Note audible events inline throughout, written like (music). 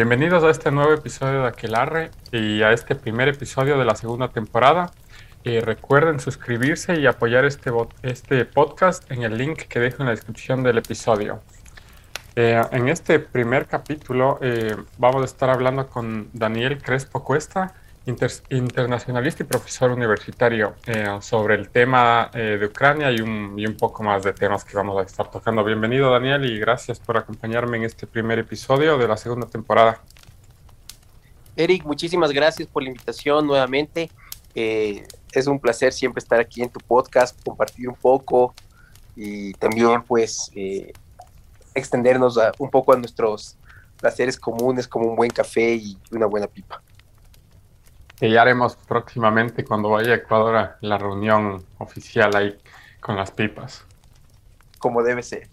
Bienvenidos a este nuevo episodio de Aquelarre y a este primer episodio de la segunda temporada. Eh, recuerden suscribirse y apoyar este, este podcast en el link que dejo en la descripción del episodio. Eh, en este primer capítulo eh, vamos a estar hablando con Daniel Crespo Cuesta, internacionalista y profesor universitario, sobre el tema de Ucrania y un, poco más de temas que vamos a estar tocando. Bienvenido Daniel y gracias por acompañarme en este primer episodio de la segunda temporada. Eric, muchísimas gracias por la invitación nuevamente. Eh, es un placer siempre estar aquí en tu podcast, compartir un poco y también pues eh, extendernos un poco a nuestros placeres comunes como un buen café y una buena pipa. Que ya haremos próximamente cuando vaya a Ecuador la reunión oficial ahí con las pipas. Como debe ser.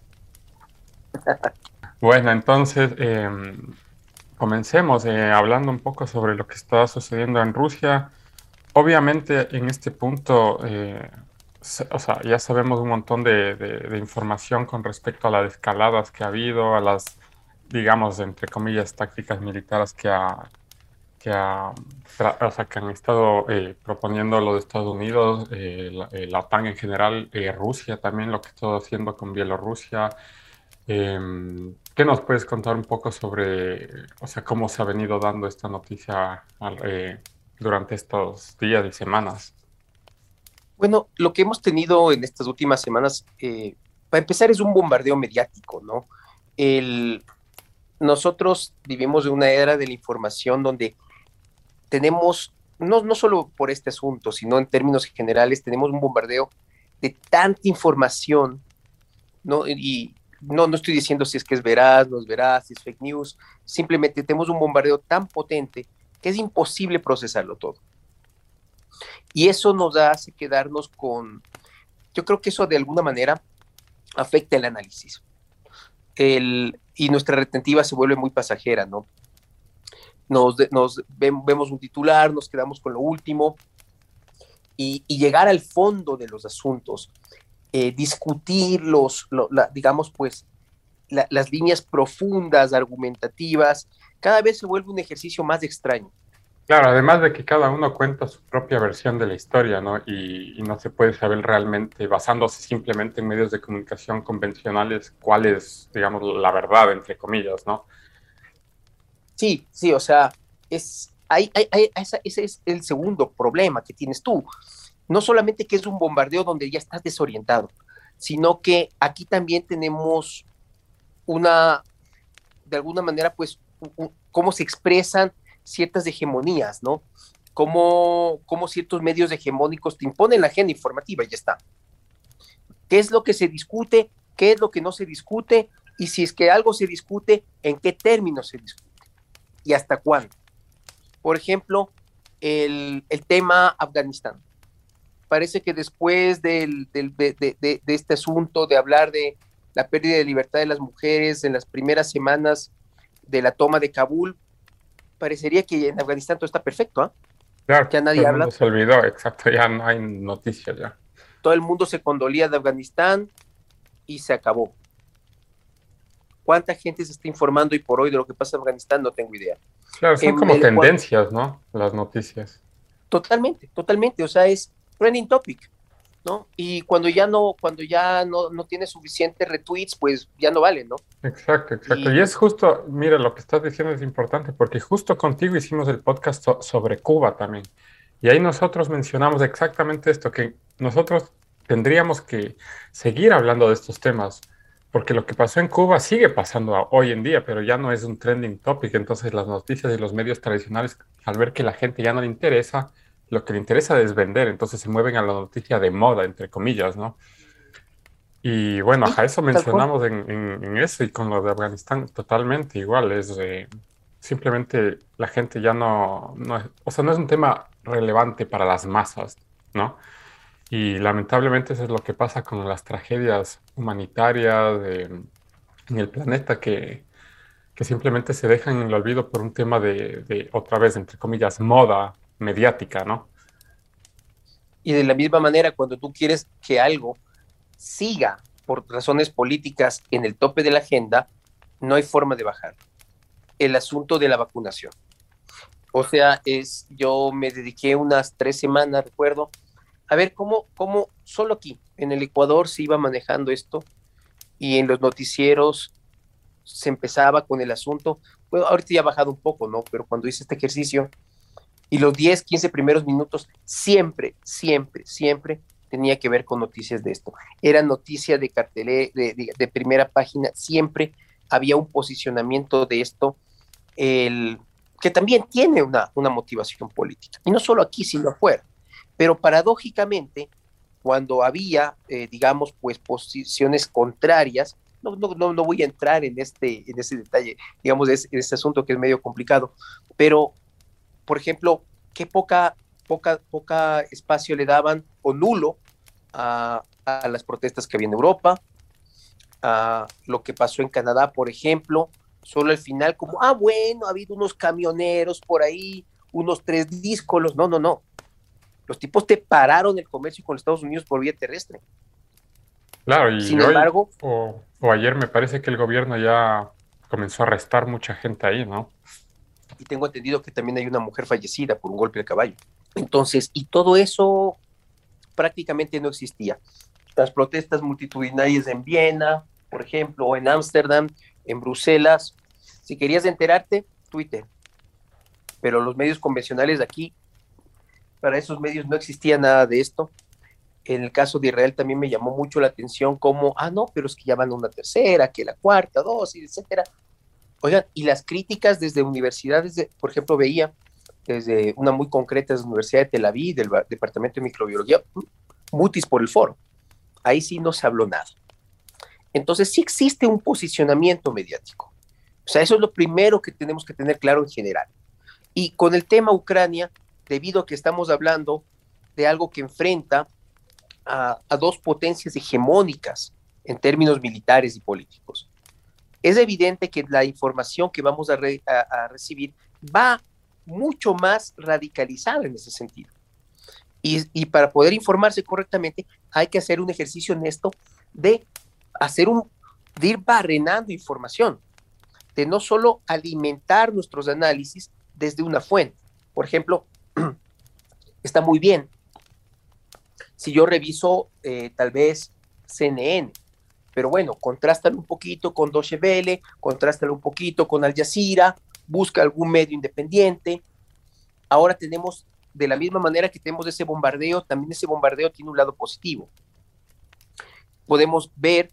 (laughs) bueno, entonces em, comencemos eh, hablando un poco sobre lo que está sucediendo en Rusia obviamente en este punto, eh, o sea, ya sabemos un montón de, información con respecto a las escaladas que ha habido, a las, digamos, entre comillas, tácticas militares que ha, que, o sea, que han estado eh, proponiendo los Estados Unidos, eh, la, OTAN en general, Rusia también, lo que está haciendo con Bielorrusia. Em, ¿Qué nos puedes contar un poco sobre, o sea, cómo se ha venido dando esta noticia durante estos días y semanas? Bueno, lo que hemos tenido en estas últimas semanas, eh, para empezar, es un bombardeo mediático, ¿no? El, nosotros vivimos en una era de la información donde tenemos, no, no solo por este asunto, sino en términos generales, tenemos un bombardeo de tanta información, ¿no? Y no, no estoy diciendo si es que es veraz, no es veraz, si es fake news, simplemente tenemos un bombardeo tan potente que es imposible procesarlo todo. Y eso nos hace quedarnos con, yo creo que eso de alguna manera afecta el análisis. El, y nuestra retentiva se vuelve muy pasajera, ¿no? Nos, nos vemos un titular, nos quedamos con lo último y, llegar al fondo de los asuntos, eh, discutir los, digamos, pues, las líneas profundas, argumentativas, cada vez se vuelve un ejercicio más extraño. Claro, además de que cada uno cuenta su propia versión de la historia, ¿no? Y, no se puede saber realmente, basándose simplemente en medios de comunicación convencionales, cuál es, digamos, la verdad, entre comillas, ¿no? Sí, sí, o sea, es, hay, ese es el segundo problema que tienes tú. No solamente que es un bombardeo donde ya estás desorientado, sino que aquí también tenemos una, de alguna manera, pues cómo se expresan ciertas hegemonías, ¿no? Cómo, cómo ciertos medios hegemónicos te imponen la agenda informativa y ya está. ¿Qué es lo que se discute? ¿Qué es lo que no se discute? Y si es que algo se discute, ¿en qué términos se discute? ¿Y hasta cuándo? Por ejemplo, el, tema Afganistán. Parece que después del, de, de, este asunto de hablar de la pérdida de libertad de las mujeres en las primeras semanas de la toma de Kabul, parecería que en Afganistán todo está perfecto, ¿ah? Claro, ya nadie habla. Se olvidó, exacto, ya no hay noticias ya. Todo el mundo se condolía de Afganistán y se acabó. ¿Cuánta gente se está informando y por hoy de lo que pasa en Afganistán? No tengo idea. Claro, son como tendencias, ¿no? Las noticias. Totalmente, totalmente. O sea, es trending topic. Y cuando ya no, cuando ya no, no tiene suficientes retweets, pues ya no vale, ¿no? Exacto, exacto. Y, es justo, mira, lo que estás diciendo es importante, porque justo contigo hicimos el podcast sobre Cuba también. Y ahí nosotros mencionamos exactamente esto, que nosotros tendríamos que seguir hablando de estos temas, porque lo que pasó en Cuba sigue pasando hoy en día, pero ya no es un trending topic. Entonces las noticias y los medios tradicionales, al ver que la gente ya no le interesa, lo que le interesa es vender, entonces se mueven a la noticia de moda, entre comillas, ¿no? Y bueno, a eso mencionamos en, eso y con lo de Afganistán totalmente igual, es simplemente la gente ya no, no, o sea, no es un tema relevante para las masas, ¿no? Y lamentablemente eso es lo que pasa con las tragedias humanitarias en el planeta que, que simplemente se dejan en el olvido por un tema de, de, otra vez, entre comillas, moda mediática, ¿no? Y de la misma manera, cuando tú quieres que algo siga por razones políticas en el tope de la agenda, no hay forma de bajar. el asunto de la vacunación. O sea, es, yo me dediqué unas tres semanas, recuerdo, a ver cómo, cómo solo aquí, en el Ecuador, se iba manejando esto y en los noticieros se empezaba con el asunto. Bueno, ahorita ya ha bajado un poco, ¿no? Pero cuando hice este ejercicio y los 10, 15 primeros minutos, siempre, siempre, siempre tenía que ver con noticias de esto. Era noticia de cartelé, de, primera página, siempre había un posicionamiento de esto, el, que también tiene una, una motivación política, y no solo aquí, sino afuera. Pero paradójicamente, cuando había, eh, digamos, pues posiciones contrarias, no, no, no, voy a entrar en este, en ese detalle, digamos, en ese asunto que es medio complicado, pero, por ejemplo, qué poca poca, poca espacio le daban o nulo a, las protestas que había en Europa, a lo que pasó en Canadá, por ejemplo, solo al final como, ah, bueno, ha habido unos camioneros por ahí, unos tres díscolos, no, no, no. Los tipos te pararon el comercio con Estados Unidos por vía terrestre. Claro, y Sin embargo, o, o ayer me parece que el gobierno ya comenzó a arrestar mucha gente ahí, ¿no? Y tengo entendido que también hay una mujer fallecida por un golpe de caballo. Entonces, y todo eso prácticamente no existía. Las protestas multitudinarias en Viena, por ejemplo, o en Ámsterdam, en Bruselas. Si querías enterarte, Twitter. Pero los medios convencionales de aquí, para esos medios no existía nada de esto. En el caso de Israel también me llamó mucho la atención como, ah, no, pero es que ya van una tercera, que la cuarta dosis, etcétera. Oigan, y las críticas desde universidades, de, por ejemplo, veía desde una muy concreta de la Universidad de Tel Aviv, del Departamento de Microbiología, mutis por el foro. Ahí sí no se habló nada. Entonces sí existe un posicionamiento mediático. O sea, eso es lo primero que tenemos que tener claro en general. Y con el tema Ucrania, debido a que estamos hablando de algo que enfrenta a, dos potencias hegemónicas en términos militares y políticos, es evidente que la información que vamos a, a recibir va mucho más radicalizada en ese sentido. Y, para poder informarse correctamente hay que hacer un ejercicio honesto de hacer un, de ir barrenando información, de no solo alimentar nuestros análisis desde una fuente. Por ejemplo, (clears throat) está muy bien si yo reviso eh, tal vez CNN, pero bueno, contrástalo un poquito con Deutsche Welle, un poquito con Al Jazeera, busca algún medio independiente. Ahora tenemos, de la misma manera que tenemos ese bombardeo, también ese bombardeo tiene un lado positivo. Podemos ver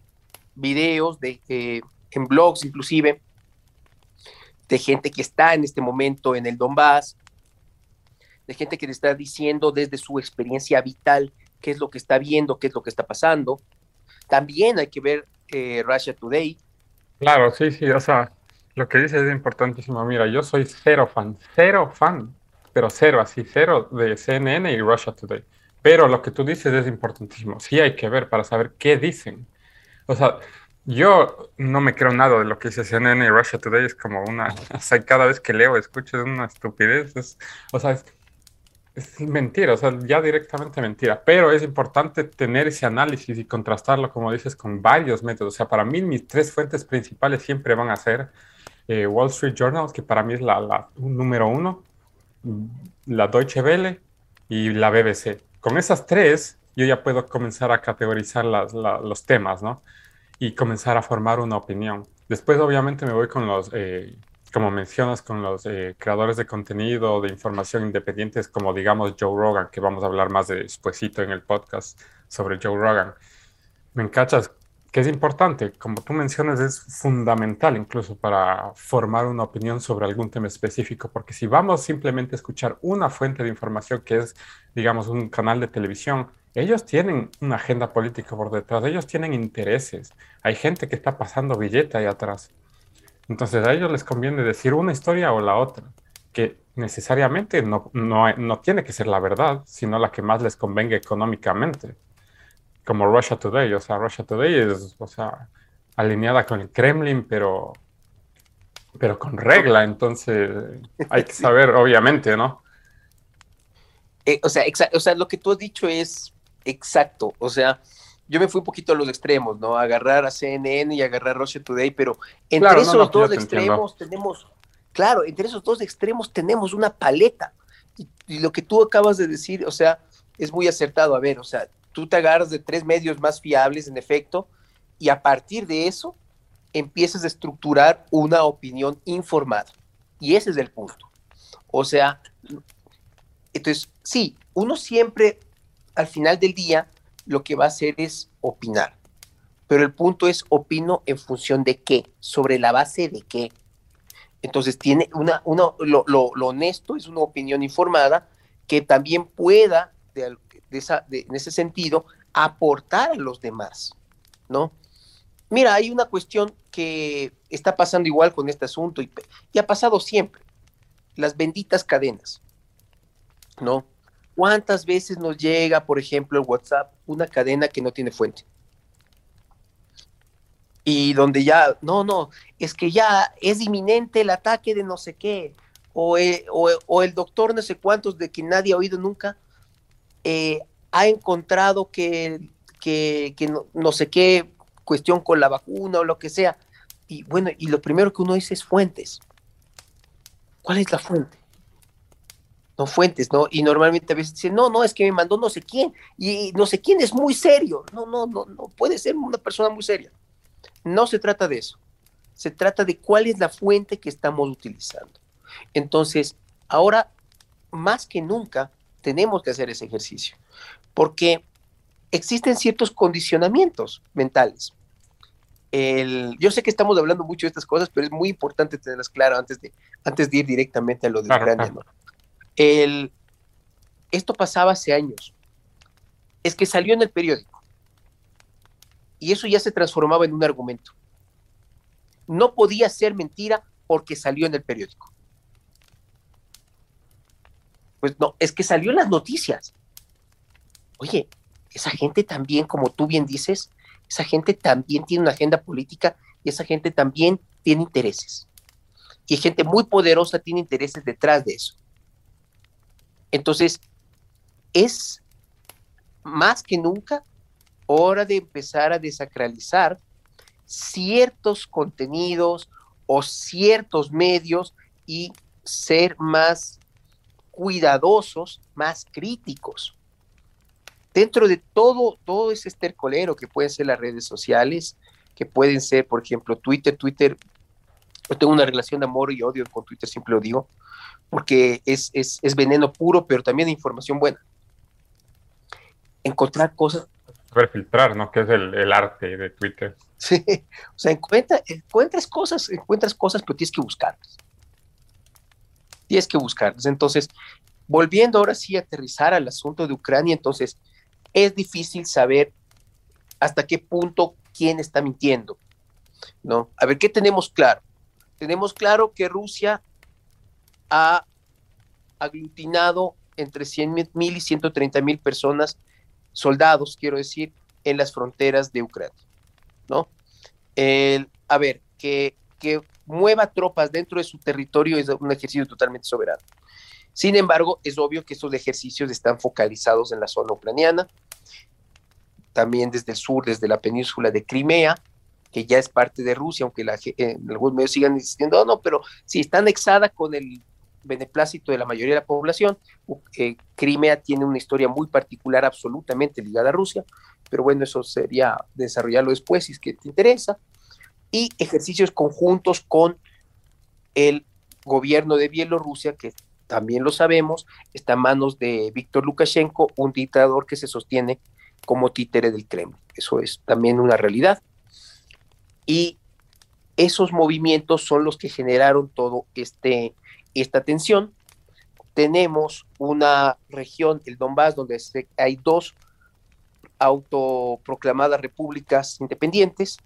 videos de, en blogs inclusive de gente que está en este momento en el Donbass, de gente que le está diciendo desde su experiencia vital qué es lo que está viendo, qué es lo que está pasando. También hay que ver eh, Russia Today. Claro, sí, sí, o sea, lo que dices es importantísimo. Mira, yo soy cero fan, cero fan, pero cero, así, cero de CNN y Russia Today. Pero lo que tú dices es importantísimo. Sí hay que ver para saber qué dicen. O sea, yo no me creo nada de lo que dice CNN y Russia Today. Es como una... (laughs) O sea, cada vez que leo, escucho una estupidez. o sea, es, es mentira, o sea, ya directamente mentira, pero es importante tener ese análisis y contrastarlo, como dices, con varios métodos. O sea, para mí mis tres fuentes principales siempre van a ser eh, Wall Street Journal, que para mí es la, número uno, la Deutsche Welle y la BBC. Con esas tres, yo ya puedo comenzar a categorizar los temas, ¿no? Y comenzar a formar una opinión. Después, obviamente, me voy con los, eh, como mencionas, con los eh, creadores de contenido, de información independientes, como digamos Joe Rogan, que vamos a hablar más despuesito en el podcast sobre Joe Rogan. Me encachas que es importante, como tú mencionas, es fundamental incluso para formar una opinión sobre algún tema específico, porque si vamos simplemente a escuchar una fuente de información que es, digamos, un canal de televisión, ellos tienen una agenda política por detrás, ellos tienen intereses, hay gente que está pasando billete ahí atrás. Entonces a ellos les conviene decir una historia o la otra, que necesariamente no, no, no tiene que ser la verdad, sino la que más les convenga económicamente como Russia Today, o sea, Russia Today es, o sea, alineada con el Kremlin, pero, pero con regla, entonces hay que (laughs) saber, obviamente, ¿no? Eh, o, sea, o sea, lo que tú has dicho es exacto, o sea, yo me fui un poquito a los extremos, ¿no? Agarrar a CNN y agarrar Russia Today, pero entre esos dos extremos tenemos, claro, entre esos dos extremos tenemos una paleta. Y, lo que tú acabas de decir, o sea, es muy acertado. A ver, o sea, tú te agarras de tres medios más fiables, en efecto, y a partir de eso empiezas a estructurar una opinión informada. Y ese es el punto. O sea, entonces, sí, uno siempre, al final del día, lo que va a hacer es opinar. Pero el punto es, opino en función de qué, sobre la base de qué. Entonces, tiene una, una lo, honesto es una opinión informada que también pueda, de, esa, en ese sentido, aportar a los demás, ¿no? Mira, hay una cuestión que está pasando igual con este asunto y, y ha pasado siempre. Las benditas cadenas, ¿no? ¿Cuántas veces nos llega, por ejemplo, el WhatsApp, una cadena que no tiene fuente? Y donde ya, no, no, es que ya es inminente el ataque de no sé qué, o, el doctor no sé cuántos de que nadie ha oído nunca, eh, ha encontrado que, que, no, no, sé qué cuestión con la vacuna o lo que sea. Y bueno, y lo primero que uno dice es fuentes. ¿Cuál es la fuente? No fuentes, ¿no? Y normalmente a veces dicen, no, no, es que me mandó no sé quién, y no sé quién es muy serio. No, no, no, no, puede ser una persona muy seria. No se trata de eso. Se trata de cuál es la fuente que estamos utilizando. Entonces, ahora, más que nunca, tenemos que hacer ese ejercicio, porque existen ciertos condicionamientos mentales. El, yo sé que estamos hablando mucho de estas cosas, pero es muy importante tenerlas claras antes de, antes de ir directamente a lo de Ucrania. ¿no? El, esto pasaba hace años. Es que salió en el periódico. Y eso ya se transformaba en un argumento. No podía ser mentira porque salió en el periódico. Pues no, es que salió en las noticias. Oye, esa gente también, como tú bien dices, esa gente también tiene una agenda política y esa gente también tiene intereses. Y gente muy poderosa tiene intereses detrás de eso. Entonces, es más que nunca hora de empezar a desacralizar ciertos contenidos o ciertos medios y ser más cuidadosos, más críticos. Dentro de todo, todo ese estercolero que pueden ser las redes sociales, que pueden ser, por ejemplo, Twitter, Twitter, yo tengo una relación de amor y odio con Twitter, siempre lo digo, porque es, veneno puro, pero también información buena. Encontrar cosas. filtrar, ¿no? Que es el, arte de Twitter. Sí, o sea, encuentra, encuentras cosas, encuentras cosas, pero tienes que buscarlas. Tienes que buscarlas. Entonces, volviendo ahora sí a aterrizar al asunto de Ucrania, entonces, es difícil saber hasta qué punto quién está mintiendo, ¿no? A ver, ¿qué tenemos claro? Tenemos claro que Rusia ha aglutinado entre 100 mil y 130 mil personas, soldados, quiero decir, en las fronteras de Ucrania, ¿no? a ver, que, que mueva tropas dentro de su territorio es un ejercicio totalmente soberano. Sin embargo, es obvio que estos ejercicios están focalizados en la zona ucraniana, también desde el sur, desde la península de Crimea, que ya es parte de Rusia, aunque la, en algunos medios sigan diciendo, no, no, pero sí está anexada con el beneplácito de la mayoría de la población. Eh, Crimea tiene una historia muy particular, absolutamente ligada a Rusia, pero bueno, eso sería desarrollarlo después si es que te interesa. Y ejercicios conjuntos con el gobierno de Bielorrusia, que también lo sabemos, está en manos de Víctor Lukashenko, un dictador que se sostiene como títere del Kremlin. Eso es también una realidad. Y esos movimientos son los que generaron todo este esta tensión. Tenemos una región, el Donbass, donde hay dos autoproclamadas repúblicas independientes,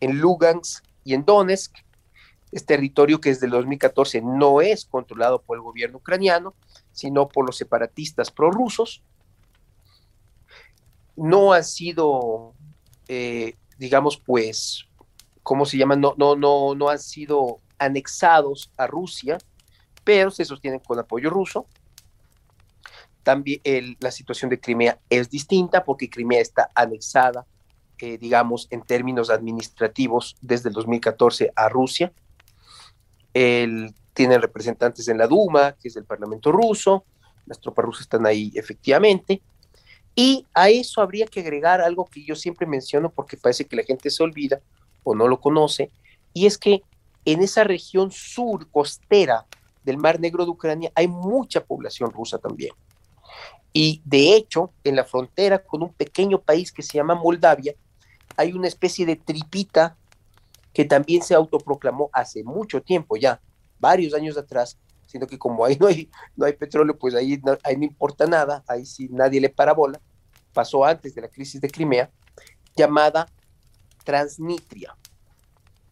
en Lugansk y en Donetsk. Es territorio que desde el 2014 no es controlado por el gobierno ucraniano, sino por los separatistas prorrusos. No han sido, eh, digamos, pues, ¿cómo se llama? No, no, no, no han sido anexados a Rusia, pero se sostienen con apoyo ruso. También la situación de Crimea es distinta porque Crimea está anexada, eh, digamos, en términos administrativos desde el 2014 a Rusia. El, tienen representantes en la Duma, que es el Parlamento ruso, las tropas rusas están ahí efectivamente, y a eso habría que agregar algo que yo siempre menciono porque parece que la gente se olvida o no lo conoce, y es que en esa región sur costera del Mar Negro de Ucrania hay mucha población rusa también. Y de hecho, en la frontera con un pequeño país que se llama Moldavia, hay una especie de tripita que también se autoproclamó hace mucho tiempo ya, varios años atrás, sino que como ahí no hay, no hay petróleo, pues ahí no, ahí no importa nada, ahí sí nadie le para bola, pasó antes de la crisis de Crimea, llamada Transnistria.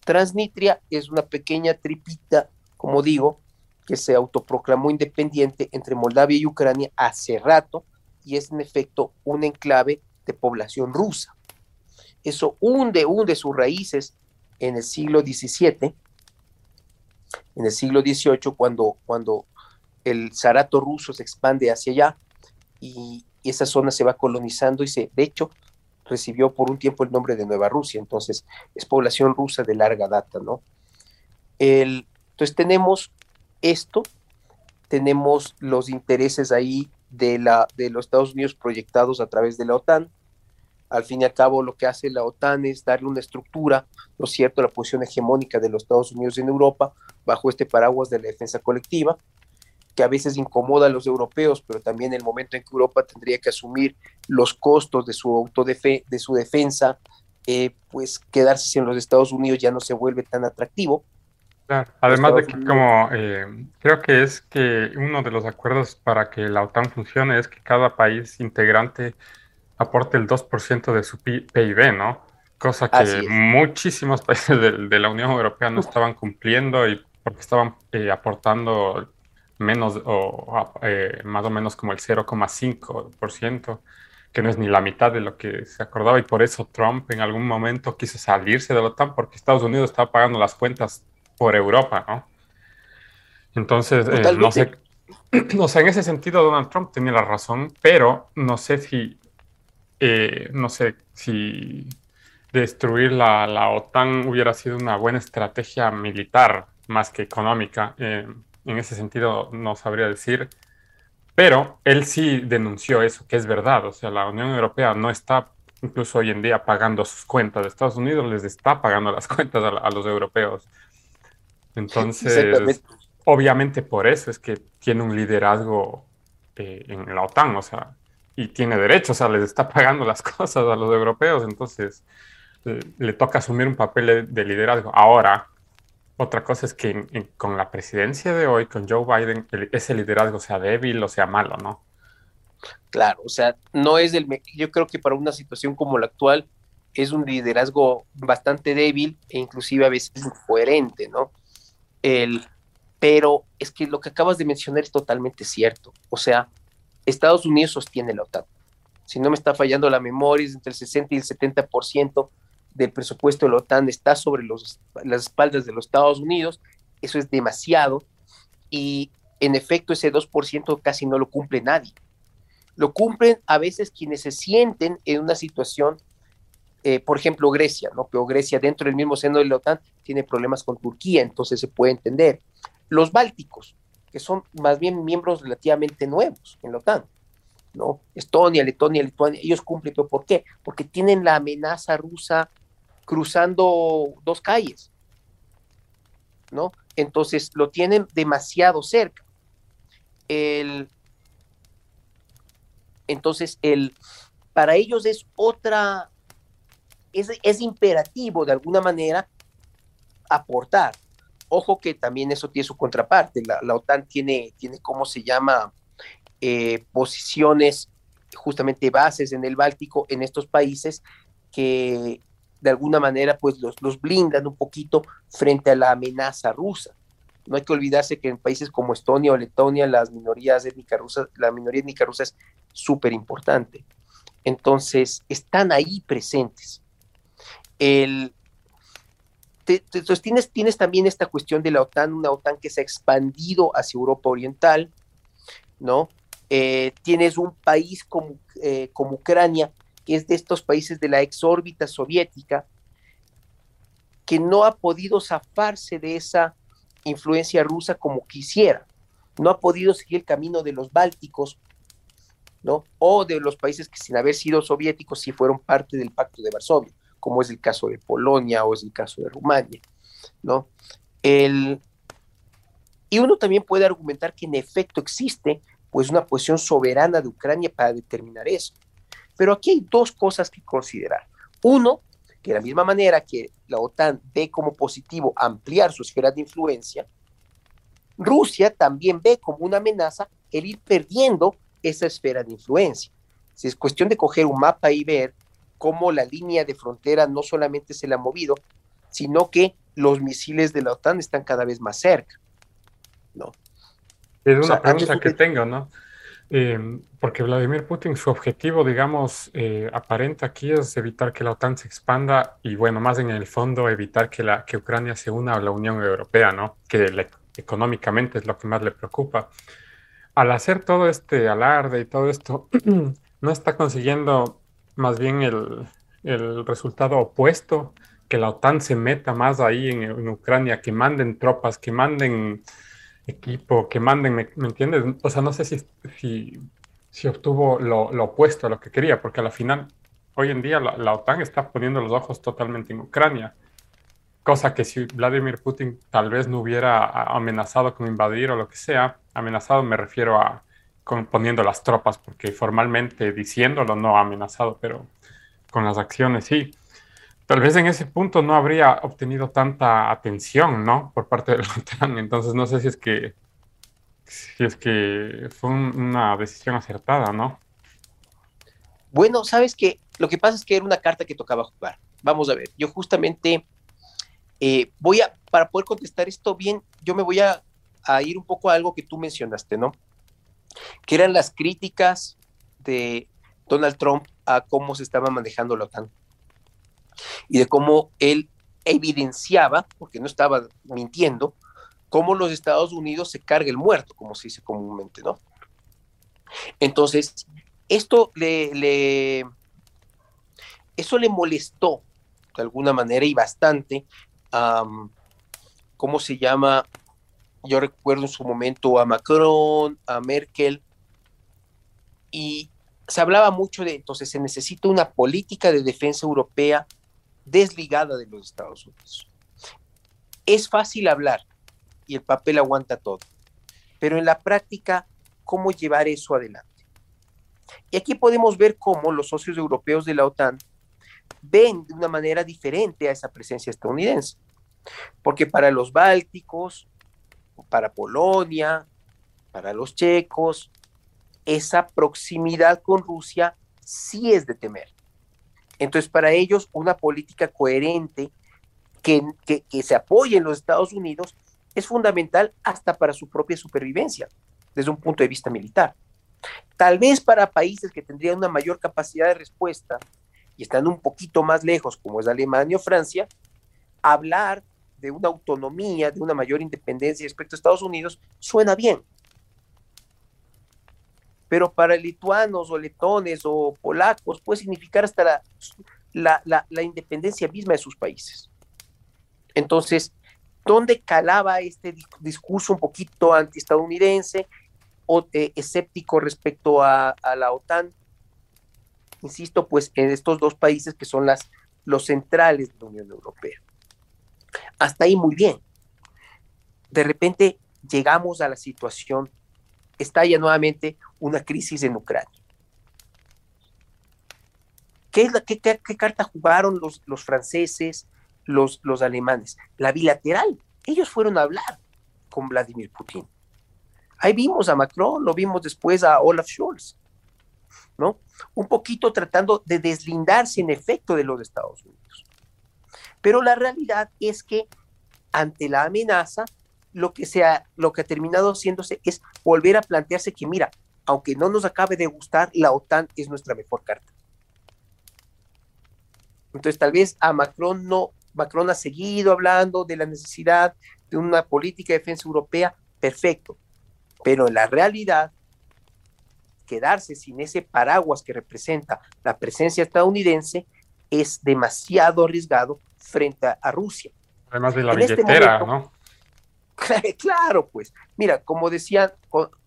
Transnistria es una pequeña tripita, como digo, que se autoproclamó independiente entre Moldavia y Ucrania hace rato y es en efecto un enclave de población rusa. Eso hunde, hunde sus raíces en el siglo XVII, en el siglo XVIII, cuando, cuando el zarato ruso se expande hacia allá y, esa zona se va colonizando y se, de hecho, recibió por un tiempo el nombre de Nueva Rusia, entonces es población rusa de larga data, ¿no? El, entonces tenemos esto, tenemos los intereses ahí de, la, de los Estados Unidos proyectados a través de la OTAN. Al fin y al cabo, lo que hace la OTAN es darle una estructura, ¿no es cierto?, la posición hegemónica de los Estados Unidos en Europa bajo este paraguas de la defensa colectiva, que a veces incomoda a los europeos, pero también el momento en que Europa tendría que asumir los costos de su, de su defensa, eh, pues quedarse sin los Estados Unidos ya no se vuelve tan atractivo. Además de que como eh, creo que es que uno de los acuerdos para que la OTAN funcione es que cada país integrante aporte el 2% de su PIB, ¿no? Cosa que muchísimos (laughs) países de, la Unión Europea no estaban cumpliendo y porque estaban eh, aportando menos o eh, más o menos como el 0,5%, que no es ni la mitad de lo que se acordaba. Y por eso Trump en algún momento quiso salirse de la OTAN porque Estados Unidos estaba pagando las cuentas por Europa, ¿no? Entonces, eh, no sé, (clears throat) no sé, en ese sentido Donald Trump tenía la razón, pero no sé si, eh, no sé si destruir la, la, OTAN hubiera sido una buena estrategia militar más que económica. Eh, en ese sentido no sabría decir, pero él sí denunció eso, que es verdad, o sea, la Unión Europea no está incluso hoy en día pagando sus cuentas, Estados Unidos les está pagando las (laughs) cuentas a los europeos. Entonces, obviamente por eso es que tiene un liderazgo eh, en la OTAN, o sea, y tiene derecho, o sea, les está pagando las (laughs) cosas a los europeos, entonces eh, le toca asumir un papel de, liderazgo. Ahora, otra cosa es que con la presidencia de hoy, con Joe Biden, ese liderazgo sea débil o sea malo, ¿no? Claro, o sea, no es del... Yo creo que para una situación como la actual es un liderazgo bastante débil e inclusive a veces incoherente, ¿no? El, pero es que lo que acabas de mencionar es totalmente cierto. O sea, Estados Unidos sostiene la OTAN. Si no me está fallando la memoria, es entre el 60 y el 70% del presupuesto de la OTAN está sobre los, las espaldas de los Estados Unidos. Eso es demasiado. Y en efecto, ese 2% casi no lo cumple nadie. Lo cumplen a veces quienes se sienten en una situación eh, por ejemplo, Grecia, ¿no? Pero Grecia dentro del mismo seno de la OTAN tiene problemas con Turquía, entonces se puede entender. Los bálticos, que son más bien miembros relativamente nuevos en la OTAN, ¿no? Estonia, Letonia, Lituania, ellos cumplen, pero ¿por qué? Porque tienen la amenaza rusa cruzando dos calles, ¿no? Entonces lo tienen demasiado cerca. El, entonces, el, para ellos es otra, es, imperativo de alguna manera aportar. Ojo que también eso tiene su contraparte. La, OTAN tiene, tiene, ¿cómo se llama? Eh, posiciones, justamente bases en el Báltico, en estos países que de alguna manera pues los, los blindan un poquito frente a la amenaza rusa. No hay que olvidarse que en países como Estonia o Letonia las minorías étnicas rusas, la minoría étnica rusa es súper importante. Entonces, están ahí presentes. El, entonces tienes, tienes también esta cuestión de la OTAN, una OTAN que se ha expandido hacia Europa Oriental, ¿no? Eh, tienes un país como, eh, como Ucrania, que es de estos países de la exórbita soviética, que no ha podido zafarse de esa influencia rusa como quisiera. No ha podido seguir el camino de los bálticos, ¿no? O de los países que sin haber sido soviéticos sí fueron parte del Pacto de Varsovia, como es el caso de Polonia o es el caso de Rumania, ¿no? El, y uno también puede argumentar que en efecto existe pues una posición soberana de Ucrania para determinar eso. Pero aquí hay dos cosas que considerar. Uno, que de la misma manera que la OTAN ve como positivo ampliar su esfera de influencia, Rusia también ve como una amenaza el ir perdiendo esa esfera de influencia. Si es cuestión de coger un mapa y ver cómo la línea de frontera no solamente se la ha movido, sino que los misiles de la OTAN están cada vez más cerca. ¿no? Es una pregunta que tengo, ¿no? Eh, porque Vladimir Putin, su objetivo, digamos, eh, aparente aquí es evitar que la OTAN se expanda y, bueno, más en el fondo, evitar que, la, que Ucrania se una a la Unión Europea, ¿no? Que económicamente es lo que más le preocupa. Al hacer todo este alarde y todo esto, (clears throat) no está consiguiendo más bien el, el resultado opuesto, que la OTAN se meta más ahí en, Ucrania, que manden tropas, que manden equipo, que manden, ¿me, entiendes? O sea, no sé si, si, obtuvo lo, opuesto a lo que quería, porque a la final, hoy en día, la, OTAN está poniendo los ojos totalmente en Ucrania, cosa que si Vladimir Putin tal vez no hubiera amenazado con invadir o lo que sea, amenazado me refiero a poniendo las tropas, porque formalmente diciéndolo no ha amenazado, pero con las acciones sí tal vez en ese punto no habría obtenido tanta atención, ¿no? Por parte de la (laughs) OTAN. Entonces no sé si es que si es que fue una decisión acertada, ¿no? Bueno, sabes que lo que pasa es que era una carta que tocaba jugar. Vamos a ver, yo justamente eh, voy a, para poder contestar esto bien, yo me voy a, a ir un poco a algo que tú mencionaste, ¿no? Que eran las críticas de Donald Trump a cómo se estaba manejando la OTAN y de cómo él evidenciaba, porque no estaba mintiendo, cómo los Estados Unidos se carga el muerto, como se dice comúnmente, ¿no? Entonces, esto le, eso le molestó de alguna manera y bastante, ¿cómo se llama? Yo recuerdo en su momento a Macron, a Merkel, y se hablaba mucho de, entonces se necesita una política de defensa europea desligada de los Estados Unidos. Es fácil hablar y el papel aguanta todo, pero en la práctica, ¿cómo llevar eso adelante? Y aquí podemos ver cómo los socios europeos de la OTAN ven de una manera diferente a esa presencia estadounidense. Porque para los bálticos, para Polonia, para los checos, esa proximidad con Rusia sí es de temer. Entonces, para ellos, una política coherente que, se apoye en los Estados Unidos es fundamental hasta para su propia supervivencia, desde un punto de vista militar. Tal vez para países que tendrían una mayor capacidad de respuesta y están un poquito más lejos, como es Alemania o Francia, hablar de una autonomía, de una mayor independencia respecto a Estados Unidos, suena bien pero para lituanos o letones o polacos puede significar hasta la, la, independencia misma de sus países. Entonces, ¿dónde calaba este discurso un poquito antiestadounidense o eh, escéptico respecto a, a, la OTAN? Insisto, pues en estos dos países que son las, los centrales de la Unión Europea. Hasta ahí muy bien. De repente llegamos a la situación estalla nuevamente una crisis en Ucrania. ¿Qué, carta jugaron los, los franceses, los, los alemanes? La bilateral. Ellos fueron a hablar con Vladimir Putin. Ahí vimos a Macron, lo vimos después a Olaf Scholz, ¿no? Un poquito tratando de deslindarse en efecto de los Estados Unidos. Pero la realidad es que ante la amenaza, lo que, sea, lo que ha terminado haciéndose es volver a plantearse que, mira, aunque no nos acabe de gustar, la OTAN es nuestra mejor carta. Entonces, tal vez a Macron no, Macron ha seguido hablando de la necesidad de una política de defensa europea, perfecto, pero en la realidad, quedarse sin ese paraguas que representa la presencia estadounidense es demasiado arriesgado frente a, Rusia. Además de la en este billetera, ¿no? (laughs) Claro, pues, mira, como decía,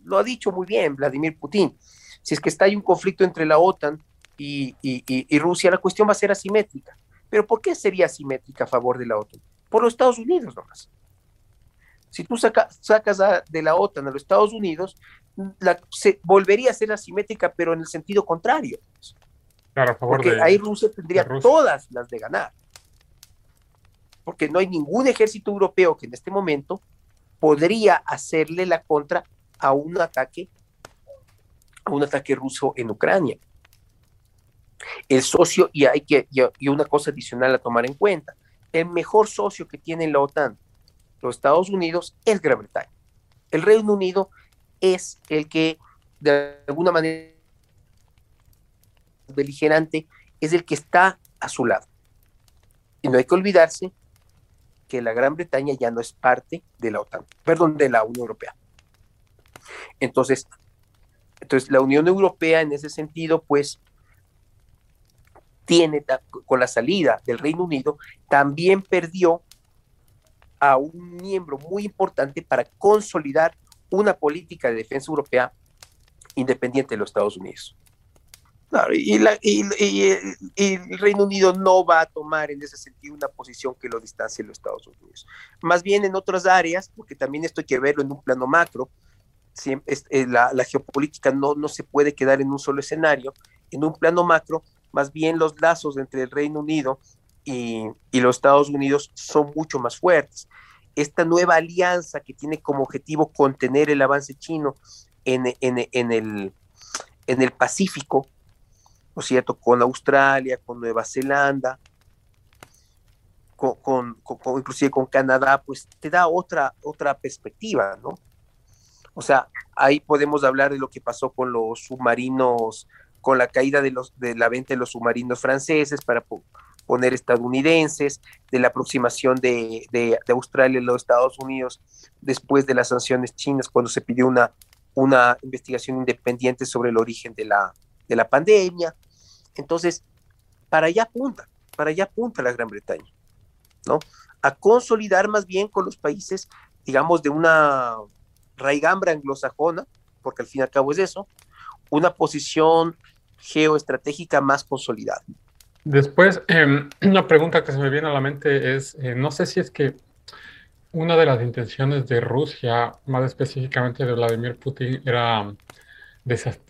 lo ha dicho muy bien Vladimir Putin, si es que está ahí un conflicto entre la OTAN y, y, Rusia, la cuestión va a ser asimétrica. Pero ¿por qué sería asimétrica a favor de la OTAN? Por los Estados Unidos nomás. Si tú sacas de la OTAN a los Estados Unidos, la, se volvería a ser asimétrica, pero en el sentido contrario. Claro, a favor Porque ahí Rusia tendría todas las de ganar. Porque no hay ningún ejército europeo que en este momento podría hacerle la contra a un ataque, a un ataque ruso en Ucrania. El socio, y hay que, y una cosa adicional a tomar en cuenta, el mejor socio que tiene la OTAN, los Estados Unidos, es Gran Bretaña. El Reino Unido es el que, de alguna manera, beligerante, es el que está a su lado. Y no hay que olvidarse que la Gran Bretaña ya no es parte de la OTAN, perdón, de la Unión Europea. Entonces, entonces la Unión Europea en ese sentido, pues, tiene, con la salida del Reino Unido, también perdió a un miembro muy importante para consolidar una política de defensa europea independiente de los Estados Unidos. Y, el Reino Unido no va a tomar en ese sentido una posición que lo distancie de los Estados Unidos. Más bien en otras áreas, porque también esto hay que verlo en un plano macro, eh, la, geopolítica no, no se puede quedar en un solo escenario. En un plano macro, más bien los lazos entre el Reino Unido y, los Estados Unidos son mucho más fuertes. Esta nueva alianza que tiene como objetivo contener el avance chino en, el, en el Pacífico, ¿no es cierto?, con Australia, con Nueva Zelanda, con, inclusive con Canadá, pues te da otra, otra perspectiva, ¿no? O sea, ahí podemos hablar de lo que pasó con los submarinos con la caída de, los, de la venta de los submarinos franceses para poner estadounidenses, de la aproximación de, de, Australia y los Estados Unidos después de las sanciones chinas, cuando se pidió una, una investigación independiente sobre el origen de la, de la pandemia. Entonces, para allá apunta, para allá apunta la Gran Bretaña, ¿no? A consolidar más bien con los países, digamos, de una raigambra anglosajona, porque al fin y al cabo es eso, una posición geoestratégica más consolidada. Después, em, una pregunta que se me viene a la mente es, eh, no sé si es que una de las intenciones de Rusia, más específicamente de Vladimir Putin, era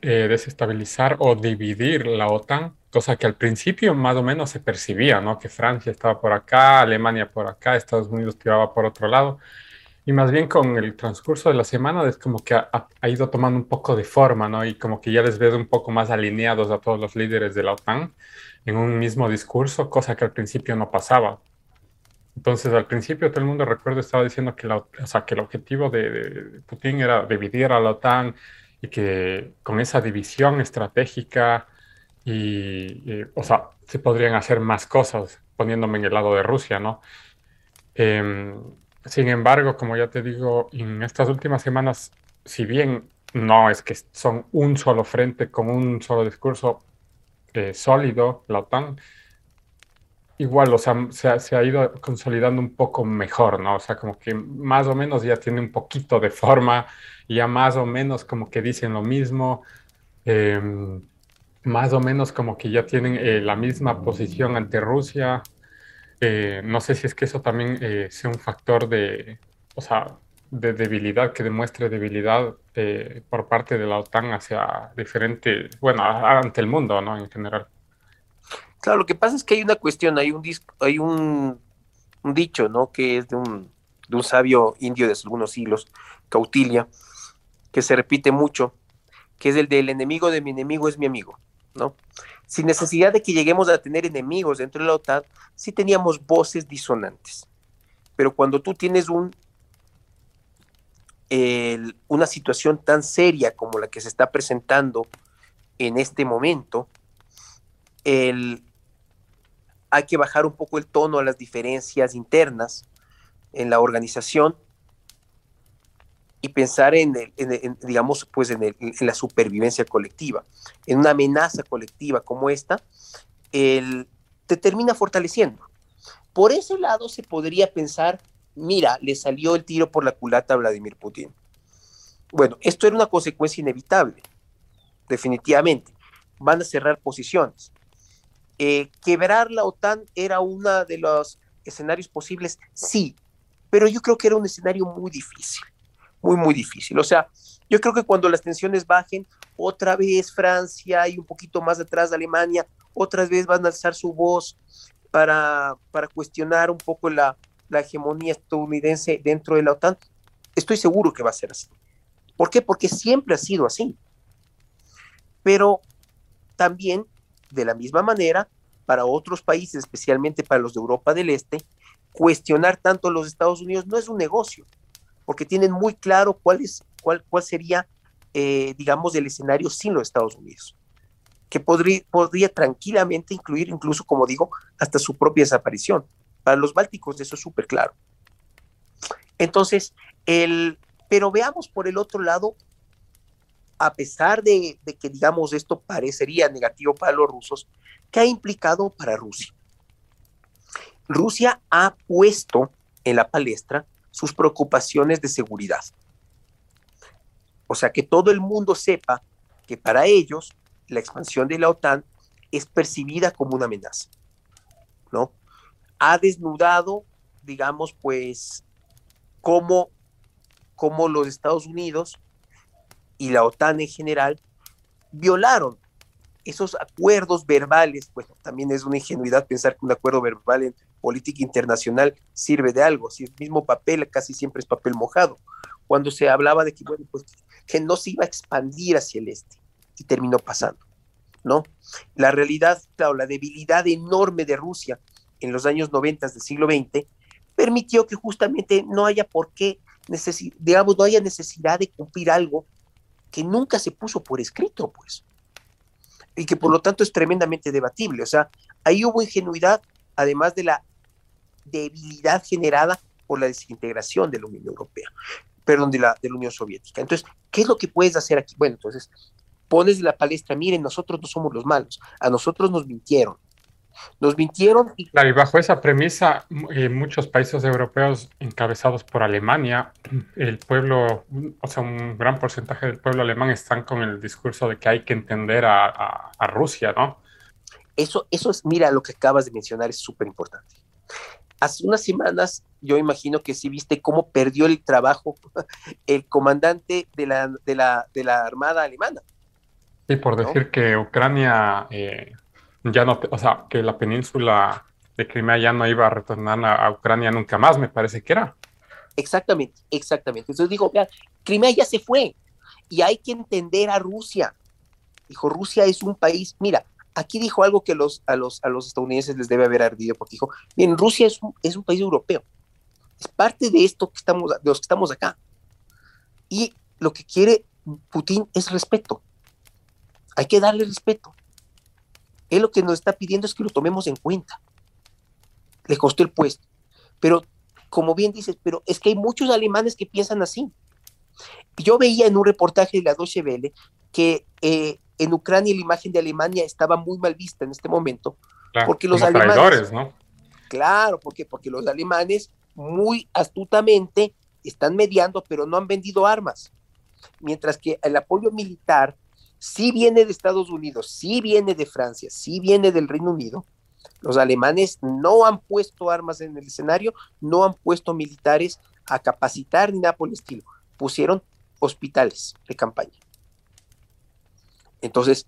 eh, desestabilizar o dividir la OTAN, cosa que al principio más o menos se percibía, ¿no? Que Francia estaba por acá, Alemania por acá, Estados Unidos tiraba por otro lado. Y más bien con el transcurso de la semana es como que ha, ido tomando un poco de forma, ¿no? Y como que ya les ves un poco más alineados a todos los líderes de la OTAN en un mismo discurso, cosa que al principio no pasaba. Entonces, al principio todo el mundo, recuerdo, estaba diciendo que, la, el objetivo de, Putin era dividir a la OTAN y que con esa división estratégica y, o sea, se podrían hacer más cosas poniéndome en el lado de Rusia, ¿no? Eh, sin embargo, como ya te digo, en estas últimas semanas, si bien no es que son un solo frente con un solo discurso eh, sólido, la OTAN, igual, o sea, se ha, ido consolidando un poco mejor, ¿no? O sea, como que más o menos ya tiene un poquito de forma, ya más o menos como que dicen lo mismo, em, más o menos como que ya tienen eh, la misma posición ante Rusia, eh, no sé si es que eso también eh, sea un factor de, o sea, de debilidad, que demuestre debilidad por parte de la OTAN hacia diferente, bueno, ante el mundo, ¿no? En general. Claro, lo que pasa es que hay una cuestión, hay un, hay un, dicho, ¿no? Que es de un, de un sabio indio de algunos siglos, Cautilia, que se repite mucho, que es el del enemigo de mi enemigo es mi amigo, ¿no? sin necesidad de que lleguemos a tener enemigos dentro de la OTAN, sí teníamos voces disonantes. Pero cuando tú tienes un, una situación tan seria como la que se está presentando en este momento, el, hay que bajar un poco el tono a las diferencias internas en la organización y pensar en, digamos, pues en, la supervivencia colectiva, en una amenaza colectiva como esta, el, te termina fortaleciendo. Por ese lado se podría pensar mira, le salió el tiro por la culata a Vladimir Putin. Bueno, esto era una consecuencia inevitable, definitivamente. Van a cerrar posiciones. Eh, quebrar la OTAN era uno de los escenarios posibles, sí, pero yo creo que era un escenario muy difícil, muy, muy difícil. O sea, yo creo que cuando las tensiones bajen, otra vez Francia y un poquito más atrás de Alemania, otra vez van a alzar su voz para, para cuestionar un poco la, la hegemonía estadounidense dentro de la OTAN. Estoy seguro que va a ser así. ¿Por qué? Porque siempre ha sido así. Pero también, de la misma manera, para otros países, especialmente para los de Europa del Este, cuestionar tanto a los Estados Unidos no es un negocio, porque tienen muy claro cuál, cuál, cuál sería, eh, digamos, el escenario sin los Estados Unidos, que podría, podría tranquilamente incluir, incluso, como digo, hasta su propia desaparición. Para los bálticos eso es súper claro. Entonces, el, pero veamos por el otro lado, a pesar de, que, digamos, esto parecería negativo para los rusos, ¿qué ha implicado para Rusia? Rusia ha puesto en la palestra sus preocupaciones de seguridad. O sea, que todo el mundo sepa que para ellos la expansión de la OTAN es percibida como una amenaza, ¿no? Ha desnudado, digamos, pues, cómo cómo los Estados Unidos y la OTAN en general violaron esos acuerdos verbales. Bueno, también es una ingenuidad pensar que un acuerdo verbal en política internacional sirve de algo. Si el mismo papel casi siempre es papel mojado. Cuando se hablaba de que, bueno, pues, que no se iba a expandir hacia el este y terminó pasando, ¿no? La realidad, claro, la debilidad enorme de Rusia en los años 90 del siglo XX permitió que justamente no haya por qué digamos, no haya necesidad de cumplir algo que nunca se puso por escrito, pues, y que por lo tanto es tremendamente debatible. O sea, ahí hubo ingenuidad, además de la debilidad generada por la desintegración de la Unión Europea, perdón, de la, de la Unión Soviética. Entonces, ¿qué es lo que puedes hacer aquí? Bueno, entonces, pones la palestra, miren, nosotros no somos los malos, a nosotros nos mintieron, nos mintieron. Y... Claro, y bajo esa premisa, eh, muchos países europeos encabezados por Alemania, el pueblo, o sea, un gran porcentaje del pueblo alemán están con el discurso de que hay que entender a, Rusia, ¿no? Eso, eso es, mira, lo que acabas de mencionar es súper importante. Hace unas semanas, yo imagino que sí viste cómo perdió el trabajo (laughs) el comandante de la, de la, de la Armada alemana. Sí, por decir que Ucrania eh, ya no, o sea, que la península de Crimea ya no iba a retornar a, Ucrania nunca más, me parece que era. Exactamente, exactamente. Entonces digo, vean, Crimea ya se fue y hay que entender a Rusia. Dijo, Rusia es un país, mira, aquí dijo algo que los, a, los, a los estadounidenses les debe haber ardido, porque dijo, bien, Rusia es un, es un país europeo, es parte de esto que estamos, de los que estamos acá. Y lo que quiere Putin es respeto. Hay que darle respeto. Él lo que nos está pidiendo es que lo tomemos en cuenta. Le costó el puesto. Pero, como bien dices, pero es que hay muchos alemanes que piensan así. Yo veía en un reportaje de la Deutsche Welle que eh, en Ucrania la imagen de Alemania estaba muy mal vista en este momento. porque los alemanes. ¿no? Claro, porque, porque los alemanes muy astutamente están mediando, pero no han vendido armas. Mientras que el apoyo militar si viene de Estados Unidos, si viene de Francia, si viene del Reino Unido. Los alemanes no han puesto armas en el escenario, no han puesto militares a capacitar ni nada por el estilo. Pusieron hospitales de campaña. Entonces,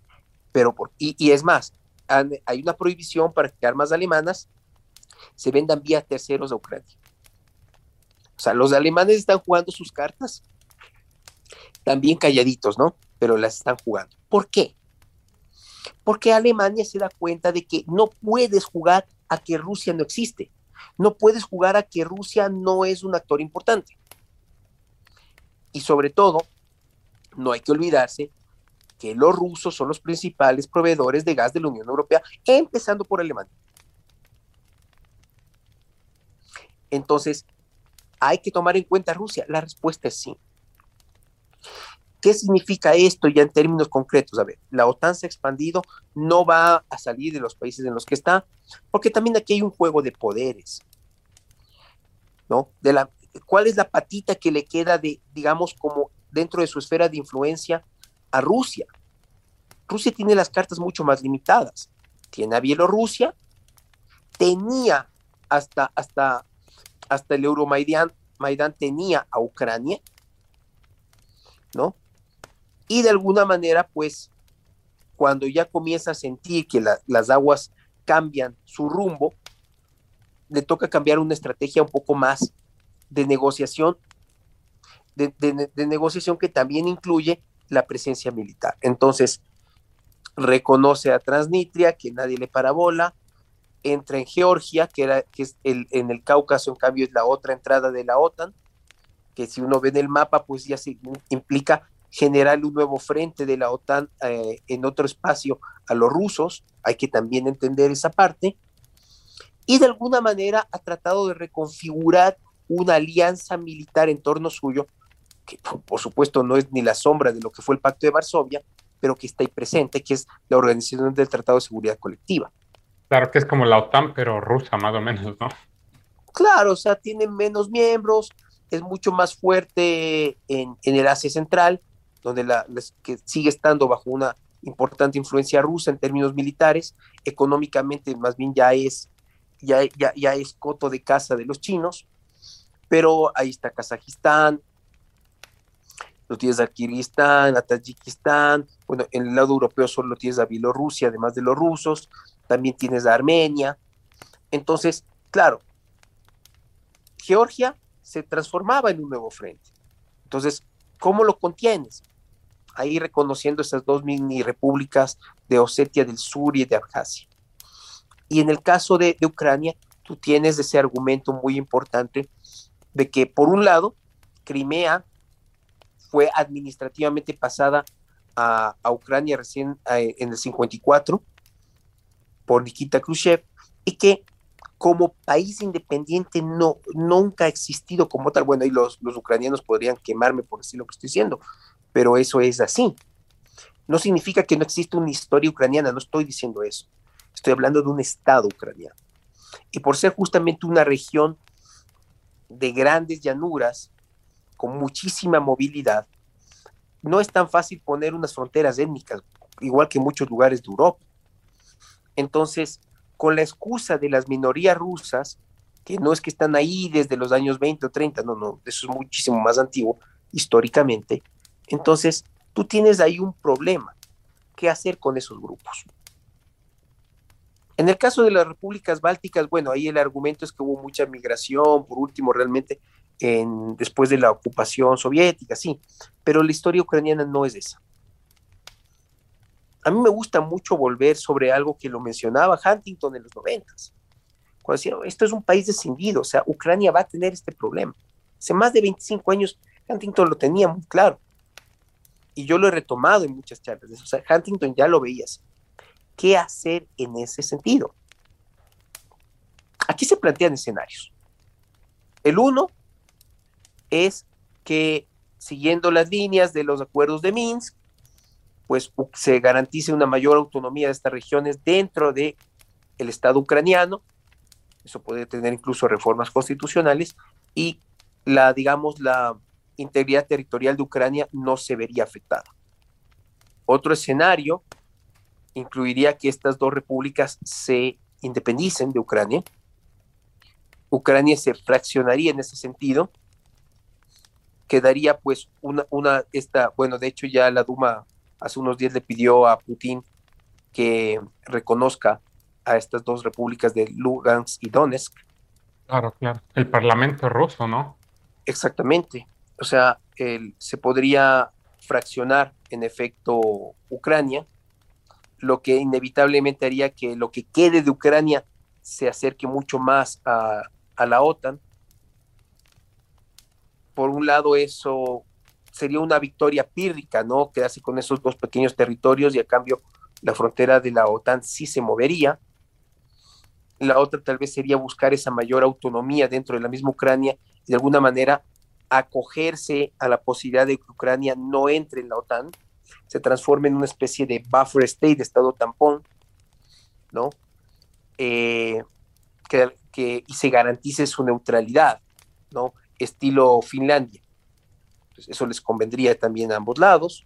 pero por, y, es más, hay una prohibición para que armas alemanas se vendan vía terceros a Ucrania. O sea, los alemanes están jugando sus cartas también calladitos, ¿no? Pero las están jugando. ¿Por qué? Porque Alemania se da cuenta de que no puedes jugar a que Rusia no existe. No puedes jugar a que Rusia no es un actor importante. Y sobre todo, no hay que olvidarse que los rusos son los principales proveedores de gas de la Unión Europea, empezando por Alemania. Entonces, ¿hay que tomar en cuenta Rusia? La respuesta es sí. ¿Qué significa esto ya en términos concretos? A ver, la OTAN se ha expandido, no va a salir de los países en los que está, porque también aquí hay un juego de poderes. ¿no? ¿Cuál es la patita que le queda de, digamos, como dentro de su esfera de influencia a Rusia? Rusia tiene las cartas mucho más limitadas. Tiene a Bielorrusia, tenía hasta, hasta, hasta el Euromaidán, Maidán tenía a Ucrania, ¿no? Y de alguna manera, pues, cuando ya comienza a sentir que las aguas cambian su rumbo, le toca cambiar una estrategia un poco más de negociación, de, negociación que también incluye la presencia militar. Entonces, reconoce a Transnistria, que nadie le parabola, entra en Georgia, que, era, que es el, en el Cáucaso, en cambio, es la otra entrada de la OTAN, que si uno ve en el mapa, pues ya se implica generar un nuevo frente de la OTAN eh, en otro espacio a los rusos, hay que también entender esa parte, y de alguna manera ha tratado de reconfigurar una alianza militar en torno suyo, que por supuesto no es ni la sombra de lo que fue el Pacto de Varsovia, pero que está ahí presente, que es la Organización del Tratado de Seguridad Colectiva. Claro que es como la OTAN, pero rusa más o menos, ¿no? Claro, o sea, tiene menos miembros, es mucho más fuerte en, el Asia Central, donde la, que sigue estando bajo una importante influencia rusa en términos militares, económicamente más bien ya es, ya, ya, ya es coto de casa de los chinos, pero ahí está Kazajistán, lo tienes a Kirguistán, a Tayikistán, bueno, en el lado europeo solo tienes a Bielorrusia, además de los rusos, también tienes a Armenia. Entonces, claro, Georgia se transformaba en un nuevo frente. Entonces, ¿cómo lo contienes? Ahí reconociendo esas dos mini repúblicas de Osetia del Sur y de Abjasia. Y en el caso de, de Ucrania, tú tienes ese argumento muy importante de que, por un lado, Crimea fue administrativamente pasada a, Ucrania recién eh, en el 54 por Nikita Khrushchev y que como país independiente no, nunca ha existido como tal. Bueno, y los, los ucranianos podrían quemarme por decir lo que estoy diciendo, pero eso es así. No significa que no exista una historia ucraniana, no estoy diciendo eso. Estoy hablando de un Estado ucraniano. Y por ser justamente una región de grandes llanuras, con muchísima movilidad, no es tan fácil poner unas fronteras étnicas, igual que en muchos lugares de Europa. Entonces, con la excusa de las minorías rusas, que no es que están ahí desde los años 20 o 30, no, no, eso es muchísimo más antiguo históricamente, entonces tú tienes ahí un problema. ¿Qué hacer con esos grupos? En el caso de las repúblicas bálticas, bueno, ahí el argumento es que hubo mucha migración, por último, realmente después de la ocupación soviética, sí, pero la historia ucraniana no es esa. A mí me gusta mucho volver sobre algo que lo mencionaba Huntington en los noventas, cuando decía, esto es un país descendido, o sea, Ucrania va a tener este problema. Hace más de 25 años Huntington lo tenía muy claro. Y yo lo he retomado en muchas charlas. O sea, Huntington ya lo veías. ¿Qué hacer en ese sentido? Aquí se plantean escenarios. El uno es que siguiendo las líneas de los acuerdos de Minsk, pues se garantice una mayor autonomía de estas regiones dentro de el Estado ucraniano. Eso puede tener incluso reformas constitucionales y la, digamos, la integridad territorial de Ucrania no se vería afectada. Otro escenario incluiría que estas dos repúblicas se independicen de Ucrania. Ucrania se fraccionaría en ese sentido quedaría pues una, una, esta, bueno, de hecho ya la Duma hace unos días le pidió a Putin que reconozca a estas dos repúblicas de Lugansk y Donetsk. Claro, claro. El Parlamento ruso, ¿no? Exactamente. O sea, se podría fraccionar en efecto Ucrania, lo que inevitablemente haría que lo que quede de Ucrania se acerque mucho más a, a la OTAN por un lado eso sería una victoria pírrica, ¿no? Quedarse con esos dos pequeños territorios y a cambio la frontera de la OTAN sí se movería. La otra tal vez sería buscar esa mayor autonomía dentro de la misma Ucrania y de alguna manera acogerse a la posibilidad de que Ucrania no entre en la OTAN, se transforme en una especie de buffer state, de estado tampón, ¿no? Eh, que, y se garantice su neutralidad ¿no? Estilo Finlandia. eso les convendría también a ambos lados.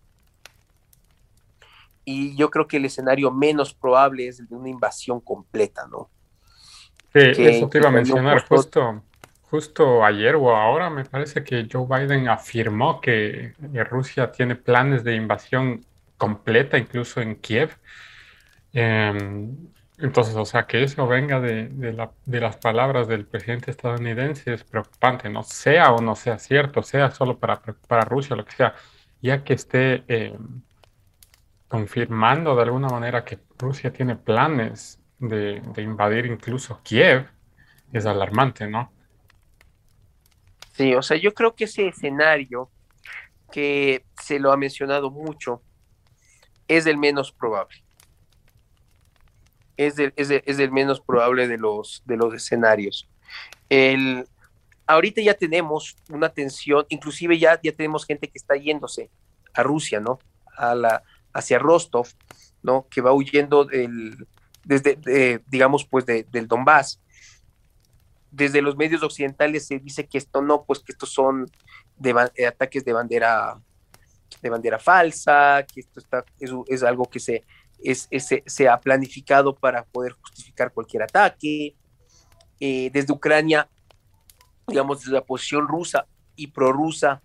Y yo creo que el escenario menos probable es el de una invasión completa, ¿no? Sí, eso te iba a mencionar justo, justo ayer o ahora me parece que Joe Biden afirmó que Rusia tiene planes de invasión completa, incluso en Kiev. Em, entonces, o sea, que eso venga de, de, las palabras del presidente estadounidense es preocupante, no sea o no sea cierto, sea solo para preocupar a Rusia, lo que sea, ya que esté em, confirmando de alguna manera que Rusia tiene planes de invadir incluso Kiev, es alarmante, ¿no? Sí, o sea, yo creo que ese escenario que se lo ha mencionado mucho es el menos probable. Es el, es menos probable de los, de los escenarios. El, ahorita ya tenemos una tensión, inclusive ya, ya tenemos gente que está yéndose a Rusia, ¿no? A la, hacia Rostov, ¿no? Que va huyendo del, desde, digamos, pues del Donbass desde los medios occidentales se dice que esto no, pues que estos son eh, ataques de bandera de bandera falsa, que esto está, es, algo que se, es, se ha planificado para poder justificar cualquier ataque. Eh, desde Ucrania, digamos, desde la posición rusa y prorrusa,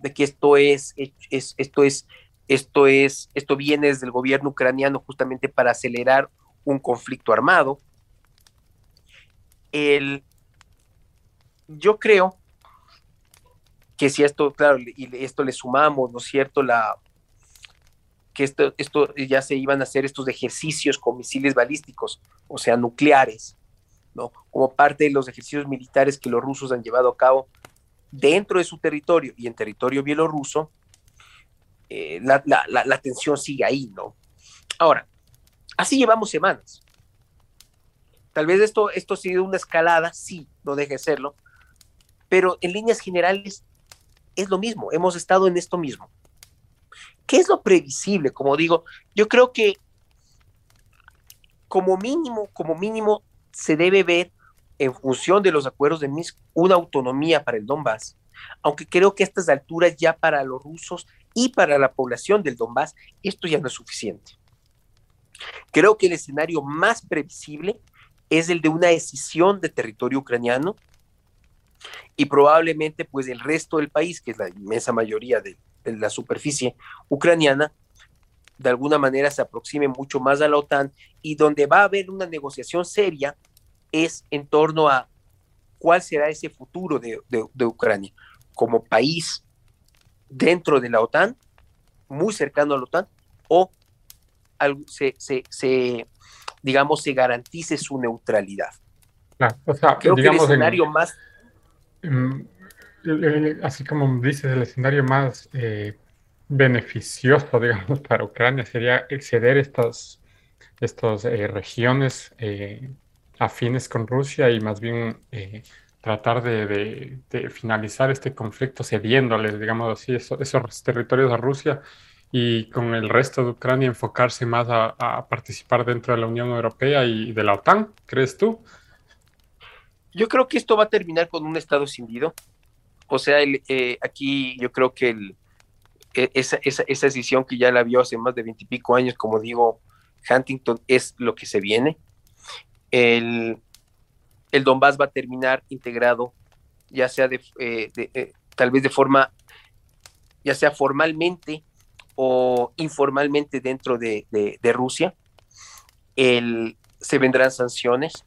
de que esto es, es, esto es, esto es, esto viene desde el gobierno ucraniano justamente para acelerar un conflicto armado. El, yo creo que si esto, claro, y esto le sumamos, ¿no es cierto?, la que esto, esto ya se iban a hacer estos ejercicios con misiles balísticos, o sea, nucleares, ¿no? Como parte de los ejercicios militares que los rusos han llevado a cabo dentro de su territorio y en territorio bielorruso, eh, la, la tensión sigue ahí, ¿no? Ahora, así llevamos semanas. Tal vez esto, esto ha sido una escalada, sí, no deje de serlo, pero en líneas generales es lo mismo, hemos estado en esto mismo. ¿Qué es lo previsible? Como digo, yo creo que como mínimo, como mínimo, se debe ver en función de los acuerdos de Minsk una autonomía para el Donbass, aunque creo que a estas alturas ya para los rusos y para la población del Donbass esto ya no es suficiente. Creo que el escenario más previsible es el de una decisión de territorio ucraniano y probablemente pues el resto del país, que es la inmensa mayoría de, la superficie ucraniana, de alguna manera se aproxime mucho más a la OTAN y donde va a haber una negociación seria es en torno a cuál será ese futuro de, Ucrania como país dentro de la OTAN, muy cercano a la OTAN, o se, se, digamos, se garantice su neutralidad. Creo que el escenario más así como dices, el escenario más eh, beneficioso, (laughs) digamos, para Ucrania sería exceder estas, estas eh, regiones eh, afines con Rusia y más bien tratar de, finalizar este conflicto cediéndoles, digamos así, esos, territorios a Rusia y con el resto de Ucrania enfocarse más a, a, participar dentro de la Unión Europea y de la OTAN, ¿crees tú? Yo creo que esto va a terminar con un Estado cindido. O sea, eh, aquí yo creo que el, e, esa, esa, esa, decisión que ya la vio hace más de veintipico años, como digo, Huntington, es lo que se viene. El, el Donbass va a terminar integrado, ya sea de, eh, eh, tal vez de forma, ya sea formalmente o informalmente dentro de, de Rusia. El, se vendrán sanciones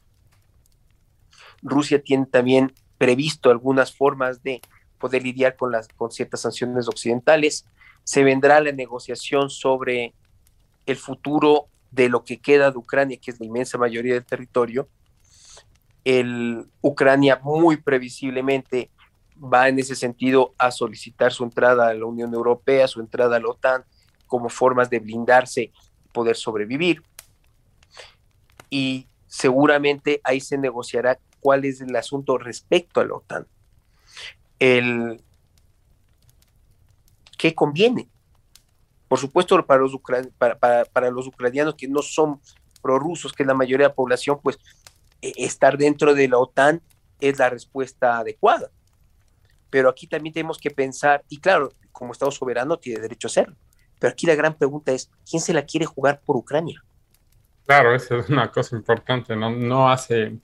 Rusia tiene también previsto algunas formas de poder lidiar con, las, con ciertas sanciones occidentales. Se vendrá la negociación sobre el futuro de lo que queda de Ucrania, que es la inmensa mayoría del territorio. El, Ucrania muy previsiblemente va en ese sentido a solicitar su entrada a la Unión Europea, su entrada a la OTAN, como formas de blindarse poder sobrevivir. Y seguramente ahí se negociará cuál es el asunto respecto a la OTAN. ¿Qué conviene? Por supuesto, para los, para, los ucranianos que no son prorrusos, que es la mayoría de la población, pues e, estar dentro de la OTAN es la respuesta adecuada. Pero aquí también tenemos que pensar, y claro, como Estado soberano tiene derecho a hacerlo, pero aquí la gran pregunta es, ¿quién se la quiere jugar por Ucrania? Claro, esa es una cosa importante, no hace,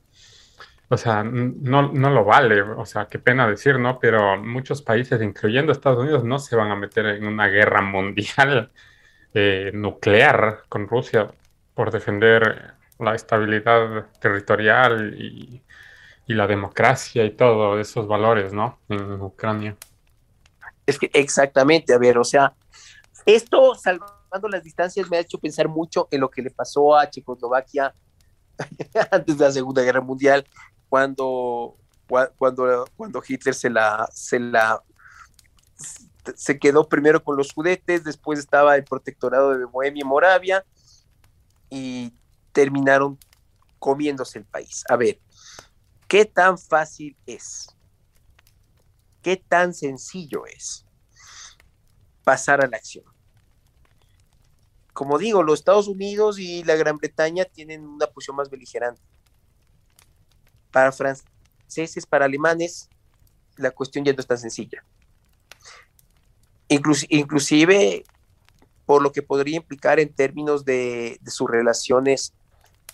o sea, no, no lo vale, o sea, qué pena decir, ¿no? Pero muchos países, incluyendo Estados Unidos, no se van a meter en una guerra mundial (laughs) eh, nuclear con Rusia por defender la estabilidad territorial y, y la democracia y todos esos valores, ¿no? En Ucrania. Es que exactamente, a ver, o sea, esto salvando las distancias me ha hecho pensar mucho en lo que le pasó a Checoslovaquia (laughs) antes de la Segunda Guerra Mundial, cuando, cuando, cuando Hitler se la, se la se quedó primero con los sudetes, después estaba el protectorado de Bohemia y Moravia y terminaron comiéndose el país. A ver, ¿qué tan fácil es? ¿Qué tan sencillo es pasar a la acción? Como digo, los Estados Unidos y la Gran Bretaña tienen una posición más beligerante. Para franceses, para alemanes, la cuestión ya no es tan sencilla. inclusive por lo que podría implicar en términos de, de sus relaciones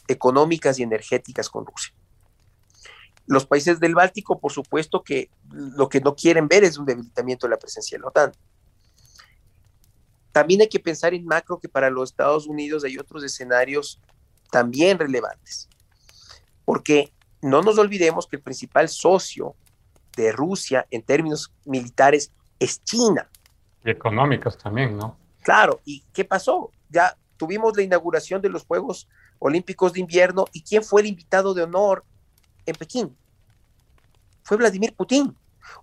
económicas y energéticas con Rusia. Los países del Báltico, por supuesto que lo que no quieren ver es un debilitamiento de la presencia de la OTAN. También hay que pensar en macro que para los Estados Unidos hay otros escenarios también relevantes. Porque no nos olvidemos que el principal socio de Rusia en términos militares es China. Y económicos también, ¿no? Claro, ¿y qué pasó? Ya tuvimos la inauguración de los Juegos Olímpicos de Invierno y ¿quién fue el invitado de honor en Pekín. Fue Vladimir Putin.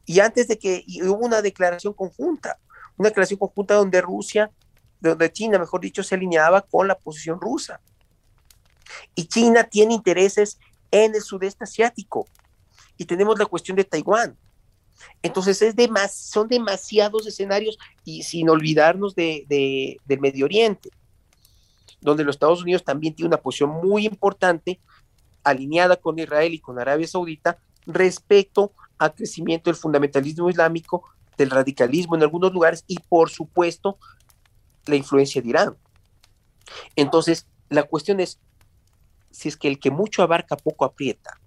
Y antes de que hubo una declaración conjunta, una declaración conjunta donde Rusia, donde China, mejor dicho, se alineaba con la posición rusa. Y China tiene intereses en el sudeste asiático. Y tenemos la cuestión de Taiwán. Entonces es son demasiados escenarios y sin olvidarnos de, del Medio Oriente, donde los Estados Unidos también tiene una posición muy importante alineada con Israel y con Arabia Saudita respecto al crecimiento del fundamentalismo islámico, del radicalismo en algunos lugares y por supuesto la influencia de Irán. Entonces, la cuestión es si es que el que mucho abarca poco aprieta.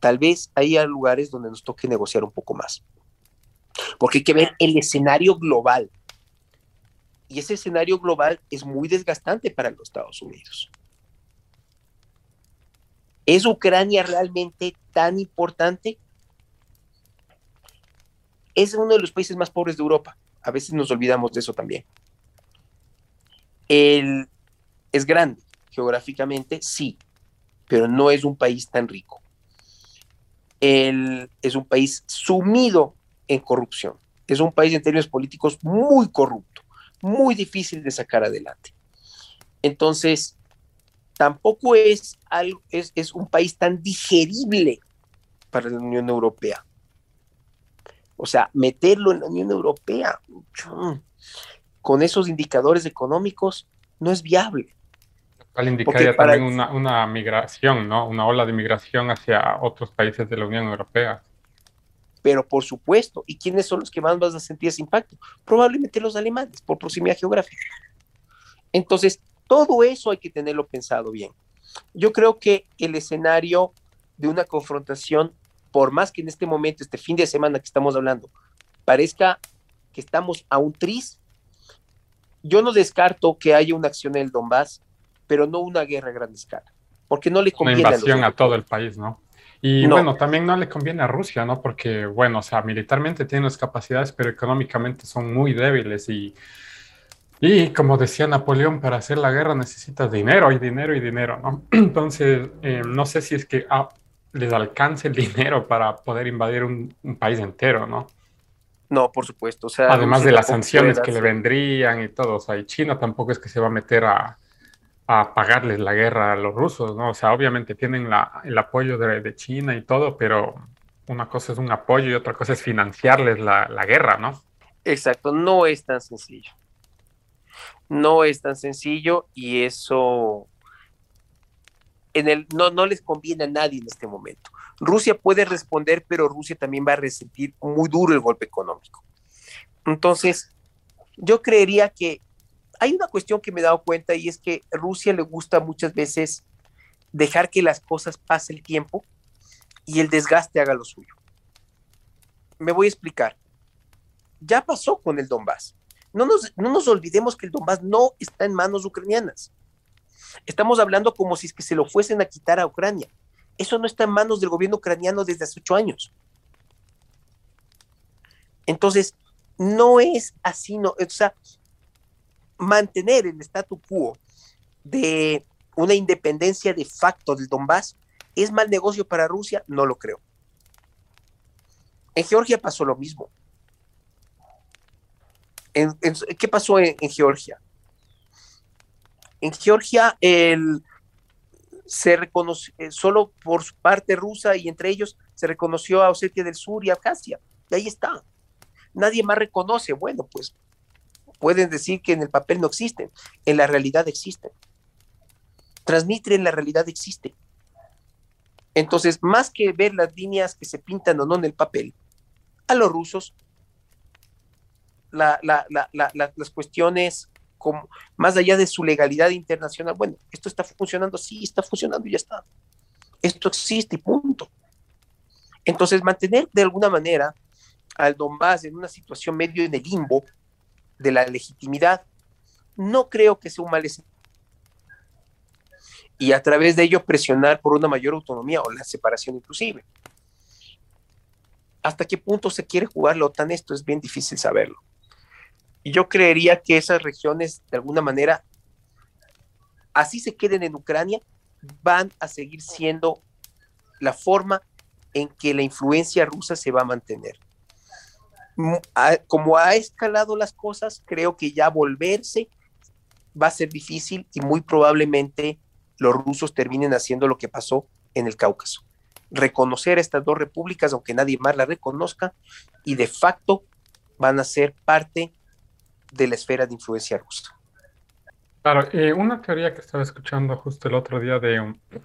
Tal vez haya lugares donde nos toque negociar un poco más. Porque hay que ver el escenario global. Y ese escenario global es muy desgastante para los Estados Unidos. ¿Es Ucrania realmente tan importante? Es uno de los países más pobres de Europa. A veces nos olvidamos de eso también. Es grande geográficamente, sí, pero no es un país tan rico. es un país sumido en corrupción. Es un país en términos políticos muy corrupto, muy difícil de sacar adelante. Entonces, tampoco es, algo, es, es un país tan digerible para la Unión Europea. O sea, meterlo en la Unión Europea con esos indicadores económicos no es viable. Cual indicaría también una, una, migración, ¿no? Una ola de migración hacia otros países de la Unión Europea. Pero por supuesto, ¿y quiénes son los que más van a sentir ese impacto? Probablemente los alemanes, por proximidad geográfica. Entonces, todo eso hay que tenerlo pensado bien. Yo creo que el escenario de una confrontación, por más que en este momento, este fin de semana que estamos hablando, parezca que estamos a un tris, yo no descarto que haya una acción en el Donbass, pero no una guerra a gran escala, porque no le conviene una invasión a, todo el país, ¿no? Y bueno, también no le conviene a Rusia, ¿no? Porque, bueno, o sea, militarmente tiene las capacidades, pero económicamente son muy débiles y y como decía Napoleón, para hacer la guerra necesitas dinero y dinero y dinero, ¿no? (clears throat) Entonces, eh, no sé si es que ah, les alcance el dinero para poder invadir un, país entero, ¿no? No, por supuesto. O sea, Además de las sanciones que le vendrían y todo. O sea, y China tampoco es que se va a meter a, a pagarles la guerra a los rusos, ¿no? O sea, obviamente tienen la, el apoyo de, China y todo, pero una cosa es un apoyo y otra cosa es financiarles la, la guerra, ¿no? Exacto, no es tan sencillo no es tan sencillo y eso en el, no, no les conviene a nadie en este momento. Rusia puede responder, pero Rusia también va a resentir muy duro el golpe económico. Entonces, yo creería que hay una cuestión que me he dado cuenta y es que Rusia le gusta muchas veces dejar que las cosas pase el tiempo y el desgaste haga lo suyo. Me voy a explicar. Ya pasó con el Donbass. No nos, no nos olvidemos que el Donbass no está en manos ucranianas. Estamos hablando como si es que se lo fuesen a quitar a Ucrania. Eso no está en manos del gobierno ucraniano desde hace ocho años. Entonces, no es así, no, o sea, mantener el statu quo de una independencia de facto del Donbass es mal negocio para Rusia, no lo creo. En Georgia pasó lo mismo. ¿Qué pasó en, Georgia? En Georgia se reconoció, eh, solo por su parte rusa y entre ellos se reconoció a Osetia del Sur y Abjasia. Y ahí está. Nadie más reconoce. Bueno, pues pueden decir que en el papel no existen, en la realidad existen. Transnistria en la realidad existe. Entonces, más que ver las líneas que se pintan o no en el papel, a los rusos, las cuestiones como, más allá de su legalidad internacional, bueno, esto está funcionando, sí, está funcionando y ya está. Esto existe y punto. Entonces, mantener de alguna manera al Donbass en una situación medio en el limbo de la legitimidad, no creo que sea un mal escenario. Y a través de ello presionar por una mayor autonomía o la separación inclusive. ¿Hasta qué punto se quiere jugar la OTAN? Esto es bien difícil saberlo. Y yo creería que esas regiones, de alguna manera, así se queden en Ucrania, van a seguir siendo la forma en que la influencia rusa se va a mantener como ha escalado las cosas, creo que ya volverse va a ser difícil y muy probablemente los rusos terminen haciendo lo que pasó en el Cáucaso. Reconocer estas dos repúblicas, aunque nadie más las reconozca, y de facto van a ser parte de la esfera de influencia rusa. Claro, eh, una teoría que estaba escuchando justo el otro día de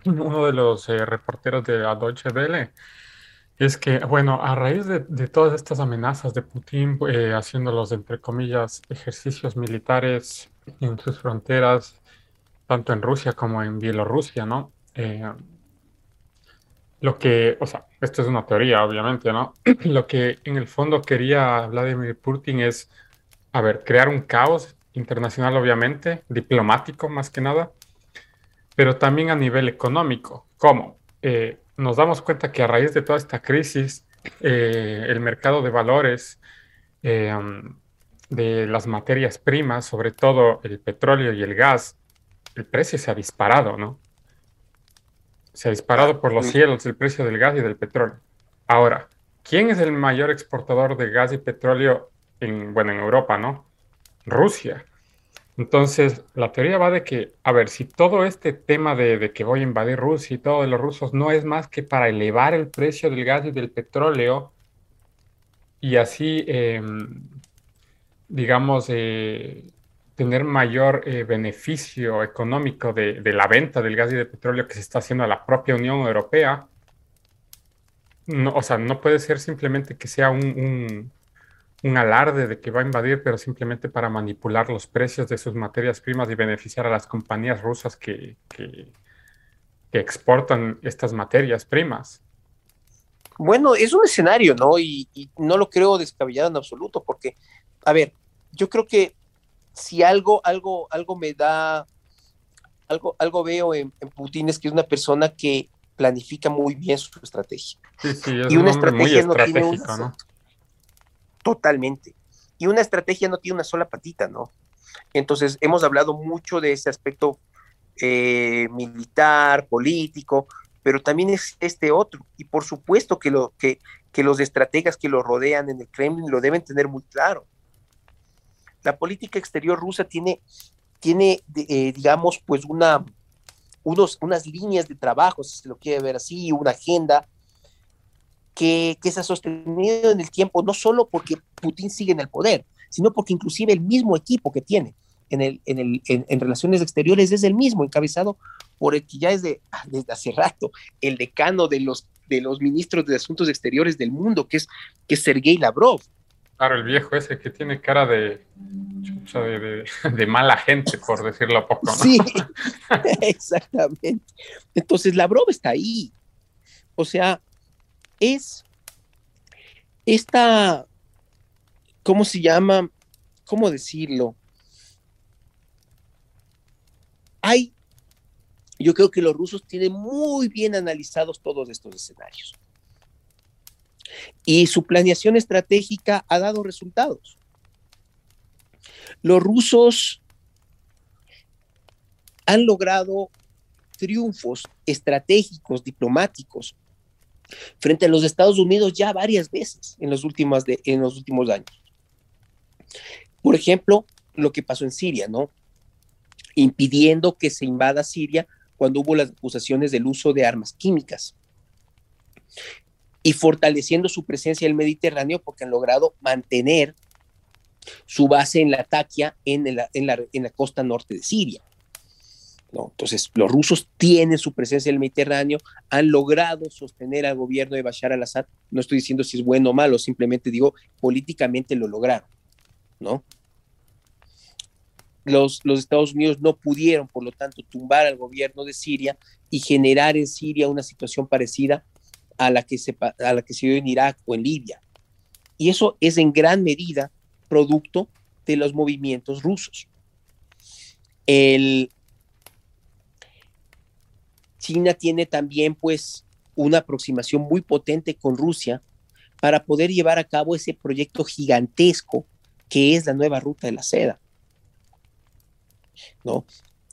uno de los eh, reporteros de la Deutsche Welle es que, bueno, a raíz de, todas estas amenazas de Putin, eh, haciendo los, entre comillas, ejercicios militares en sus fronteras, tanto en Rusia como en Bielorrusia, ¿no? Eh, lo que, o sea, esto es una teoría, obviamente, ¿no? (clears throat) Lo que en el fondo quería Vladimir Putin es, a ver, crear un caos internacional, obviamente, diplomático más que nada, pero también a nivel económico. ¿Cómo? Eh, nos damos cuenta que a raíz de toda esta crisis, eh, el mercado de valores eh, de las materias primas, sobre todo el petróleo y el gas, el precio se ha disparado, ¿no? Se ha disparado por los cielos el precio del gas y del petróleo. Ahora, ¿quién es el mayor exportador de gas y petróleo en, bueno, en Europa, ¿no? Rusia. Entonces, la teoría va de que, a ver, si todo este tema de, que voy a invadir Rusia y todo de los rusos no es más que para elevar el precio del gas y del petróleo y así, em, digamos, eh, tener mayor eh, beneficio económico de, la venta del gas y del petróleo que se está haciendo a la propia Unión Europea, o sea, no puede ser simplemente que sea un alarde de que va a invadir, pero simplemente para manipular los precios de sus materias primas y beneficiar a las compañías rusas que, exportan estas materias primas. Bueno, es un escenario, ¿no? Y, no lo creo descabellado en absoluto, porque, a ver, yo creo que si algo, algo, algo me da, algo, algo veo en, Putin es que es una persona que planifica muy bien su estrategia. Sí, sí, es y una estrategia no tiene ¿no? Totalmente. Y una estrategia no tiene una sola patita, ¿no? Entonces, hemos hablado mucho de ese aspecto eh, militar, político, pero también es este otro. Y por supuesto que, lo, que, que los estrategas que lo rodean en el Kremlin lo deben tener muy claro. La política exterior rusa tiene, tiene eh, digamos, pues una, unos, unas líneas de trabajo, si se lo quiere ver así, una agenda, que, se ha sostenido en el tiempo, no solo porque Putin sigue en el poder, sino porque inclusive el mismo equipo que tiene en, el, en, el, en, relaciones exteriores es el mismo, encabezado por el que ya es de, ah, desde hace rato, el decano de los, de los ministros de Asuntos Exteriores del mundo, que es, que es Sergei Lavrov. Claro, el viejo ese que tiene cara de, de, mala gente, por decirlo poco. ¿no? Sí, (laughs) exactamente. Entonces, Lavrov está ahí. O sea, es esta, ¿cómo se llama? ¿Cómo decirlo? Hay, yo creo que los rusos tienen muy bien analizados todos estos escenarios. Y su planeación estratégica ha dado resultados. Los rusos han logrado triunfos estratégicos, diplomáticos, frente a los Estados Unidos ya varias veces en los últimos, en los últimos años. Por ejemplo, lo que pasó en Siria, ¿no? Impidiendo que se invada Siria cuando hubo las acusaciones del uso de armas químicas y fortaleciendo su presencia en el Mediterráneo porque han logrado mantener su base en la Taquia, en la, en la costa norte de Siria. Entonces, los rusos tienen su presencia en el Mediterráneo, han logrado sostener al gobierno de Bashar al-Assad. No estoy diciendo si es bueno o malo, simplemente digo, políticamente lo lograron, ¿no? Los, los Estados Unidos no pudieron, por lo tanto, tumbar al gobierno de Siria y generar en Siria una situación parecida a la que se, a la que se dio en Irak o en Libia. Y eso es en gran medida producto de los movimientos rusos. El, China tiene también pues una aproximación muy potente con Rusia para poder llevar a cabo ese proyecto gigantesco que es la nueva ruta de la seda, ¿no?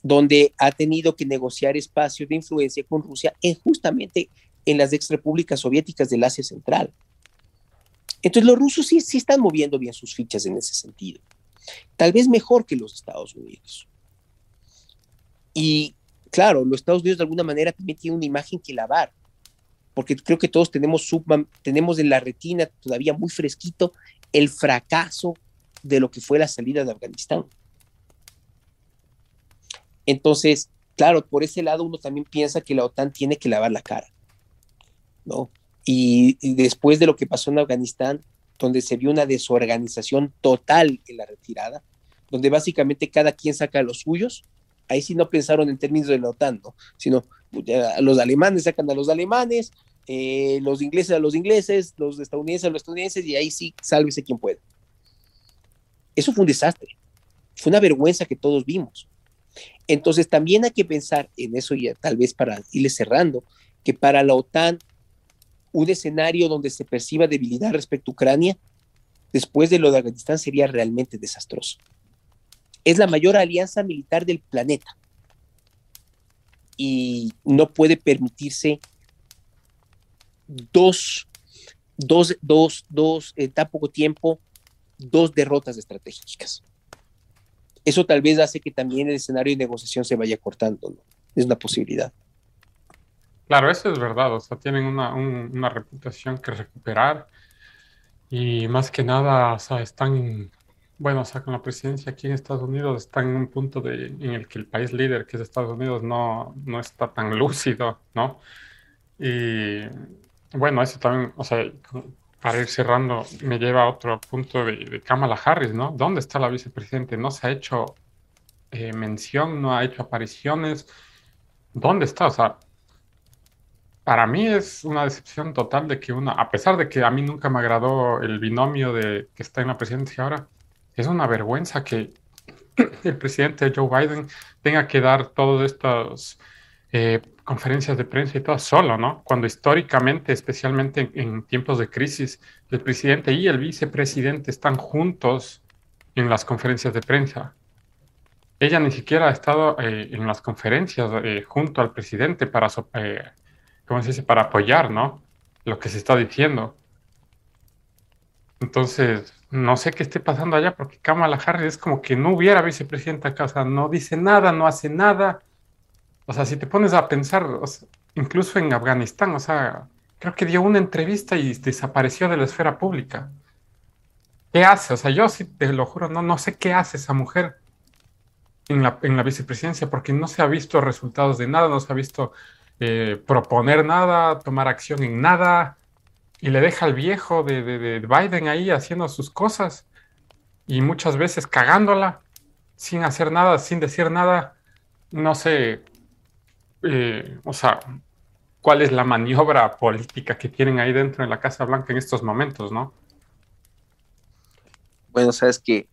Donde ha tenido que negociar espacios de influencia con Rusia en justamente en las ex repúblicas soviéticas del Asia Central. Entonces los rusos sí, sí están moviendo bien sus fichas en ese sentido, tal vez mejor que los Estados Unidos. Y claro, los Estados Unidos de alguna manera también tienen una imagen que lavar, porque creo que todos tenemos, tenemos en la retina todavía muy fresquito el fracaso de lo que fue la salida de Afganistán. Entonces, claro, por ese lado uno también piensa que la OTAN tiene que lavar la cara, ¿no? Y, después de lo que pasó en Afganistán, donde se vio una desorganización total en la retirada, donde básicamente cada quien saca los suyos, ahí sí no pensaron en términos de la OTAN, ¿no? sino pues, los alemanes sacan a los alemanes, eh, los ingleses a los ingleses, los estadounidenses a los estadounidenses, y ahí sí, sálvese quien pueda. Eso fue un desastre, fue una vergüenza que todos vimos. Entonces también hay que pensar en eso, y tal vez para irle cerrando, que para la OTAN, un escenario donde se perciba debilidad respecto a Ucrania, después de lo de Afganistán, sería realmente desastroso es la mayor alianza militar del planeta y no puede permitirse dos, dos, dos, dos, en tan poco tiempo, dos derrotas estratégicas. Eso tal vez hace que también el escenario de negociación se vaya cortando, ¿no? Es una posibilidad. Claro, eso es verdad, o sea, tienen una, una reputación que recuperar y más que nada, o sea, están bueno, o sea, con la presidencia aquí en Estados Unidos está en un punto de, en el que el país líder, que es Estados Unidos, no, no está tan lúcido, ¿no? Y bueno, eso también, o sea, para ir cerrando, me lleva a otro punto de, Kamala Harris, ¿no? ¿Dónde está la vicepresidente? No se ha hecho eh, mención, no ha hecho apariciones. ¿Dónde está? O sea, para mí es una decepción total de que uno, a pesar de que a mí nunca me agradó el binomio de que está en la presidencia ahora, es una vergüenza que (clears throat) el presidente Joe Biden tenga que dar todas estas eh, conferencias de prensa y todo solo, ¿no? Cuando históricamente, especialmente en, tiempos de crisis, el presidente y el vicepresidente están juntos en las conferencias de prensa. Ella ni siquiera ha estado eh, en las conferencias eh, junto al presidente para, ¿cómo se dice? para apoyar, ¿no? Lo que se está diciendo. Entonces, no sé qué esté pasando allá porque Kamala Harris es como que no hubiera vicepresidenta acá, o sea, no dice nada, no hace nada. O sea, si te pones a pensar, incluso en Afganistán, o sea, creo que dio una entrevista y desapareció de la esfera pública. ¿Qué hace? O sea, yo sí te lo juro, no, no sé qué hace esa mujer en la, en la vicepresidencia porque no se ha visto resultados de nada, no se ha visto eh, proponer nada, tomar acción en nada, y le deja al viejo de, Biden ahí haciendo sus cosas y muchas veces cagándola, sin hacer nada, sin decir nada. No sé, eh, o sea, cuál es la maniobra política que tienen ahí dentro de la Casa Blanca en estos momentos, ¿no? Bueno, sabes que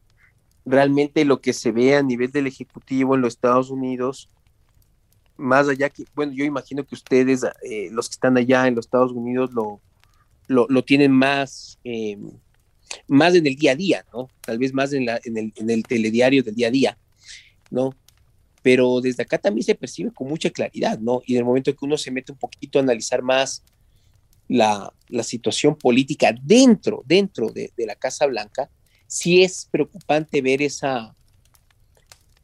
realmente lo que se ve a nivel del Ejecutivo en los Estados Unidos más allá que, bueno, yo imagino que ustedes, eh, los que están allá en los Estados Unidos, lo, lo, tienen más, eh, más en el día a día, ¿no? Tal vez más en, el, telediario del día a día, ¿no? Pero desde acá también se percibe con mucha claridad, ¿no? Y en el momento que uno se mete un poquito a analizar más la, la situación política dentro, dentro de, de, la Casa Blanca, sí es preocupante ver esa,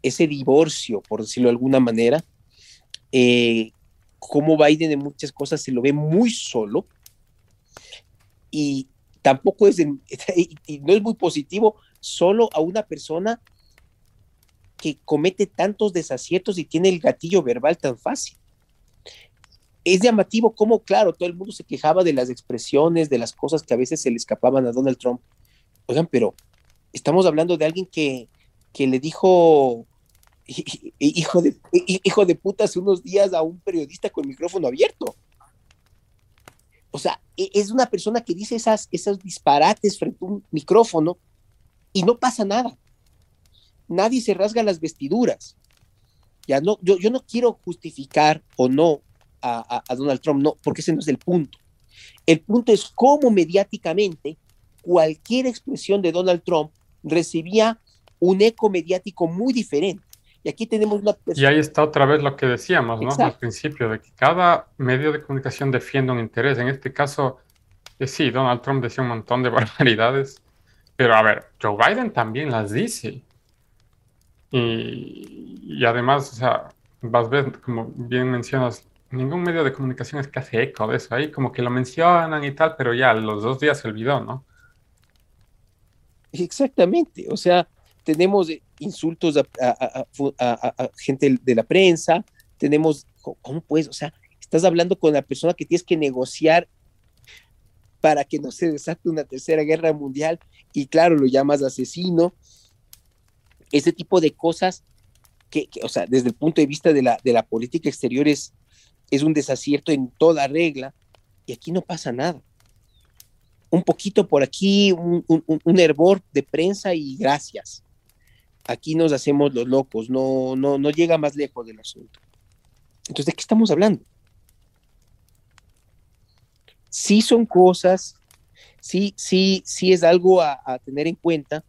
ese divorcio, por decirlo de alguna manera, eh, cómo Biden en muchas cosas se lo ve muy solo y tampoco es, (laughs) no es muy positivo solo a una persona que comete tantos desaciertos y tiene el gatillo verbal tan fácil. Es llamativo cómo, claro, todo el mundo se quejaba de las expresiones, de las cosas que a veces se le escapaban a Donald Trump. Oigan, pero estamos hablando de alguien que, que le dijo (laughs) hijo de, hijo de puta hace unos días a un periodista con micrófono abierto. O sea, es una persona que dice esas, esos disparates frente a un micrófono y no pasa nada. Nadie se rasga las vestiduras. Ya no, yo, yo no quiero justificar o no a, a Donald Trump, no, porque ese no es el punto. El punto es cómo mediáticamente cualquier expresión de Donald Trump recibía un eco mediático muy diferente. Y aquí tenemos una Y ahí está otra vez lo que decíamos, ¿no? Al principio, de que cada medio de comunicación defiende un interés. En este caso, eh, sí, Donald Trump decía un montón de (laughs) barbaridades, pero a ver, Joe Biden también las dice. Y, además, o sea, vas a ver, como bien mencionas, ningún medio de comunicación es que hace eco de eso. Ahí como que lo mencionan y tal, pero ya los dos días se olvidó, ¿no? Exactamente, o sea, tenemos insultos a, gente de la prensa, tenemos, ¿cómo puedes? O sea, estás hablando con la persona que tienes que negociar para que no se desate una tercera guerra mundial y claro, lo llamas asesino. Ese tipo de cosas que, o sea, desde el punto de vista de la, de la política exterior es, es un desacierto en toda regla y aquí no pasa nada. Un poquito por aquí, un, un hervor de prensa y gracias aquí nos hacemos los locos, no, no, no llega más lejos del asunto. Entonces, ¿de qué estamos hablando? Sí son cosas, sí, sí, sí es algo a, a tener en cuenta.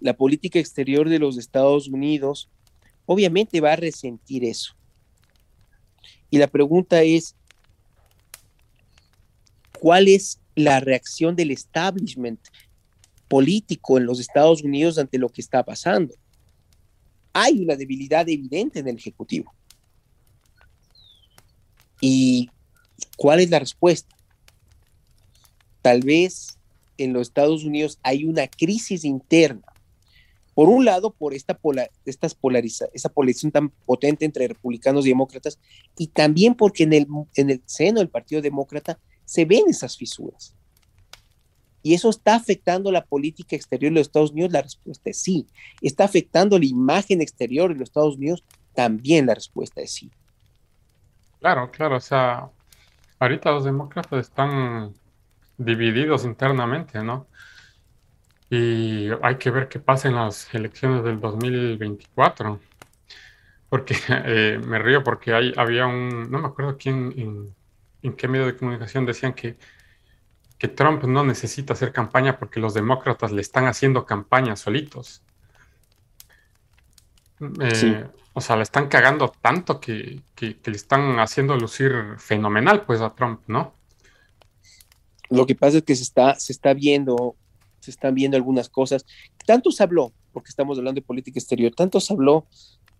La política exterior de los Estados Unidos obviamente va a resentir eso. Y la pregunta es, ¿cuál es la reacción del establishment político en los Estados Unidos ante lo que está pasando. Hay una debilidad evidente en el Ejecutivo. ¿Y cuál es la respuesta? Tal vez en los Estados Unidos hay una crisis interna. Por un lado, por esta, estas polariza esa polarización tan potente entre republicanos y demócratas, y también porque en el, en el seno del Partido Demócrata se ven esas fisuras. ¿Y eso está afectando la política exterior de los Estados Unidos? La respuesta es sí. ¿Está afectando la imagen exterior de los Estados Unidos? También la respuesta es sí. Claro, claro. O sea, ahorita los demócratas están divididos internamente, ¿no? Y hay que ver qué pasa en las elecciones del 2024. Porque (laughs) eh, me río porque hay, había un, no me acuerdo quién, en, en qué medio de comunicación decían que que Trump no necesita hacer campaña porque los demócratas le están haciendo campaña solitos. Eh, o sea, le están cagando tanto que, le están haciendo lucir fenomenal, pues, a Trump, ¿no? Lo que pasa es que se está, se está viendo, se están viendo algunas cosas. Tanto se habló, porque estamos hablando de política exterior, tanto se habló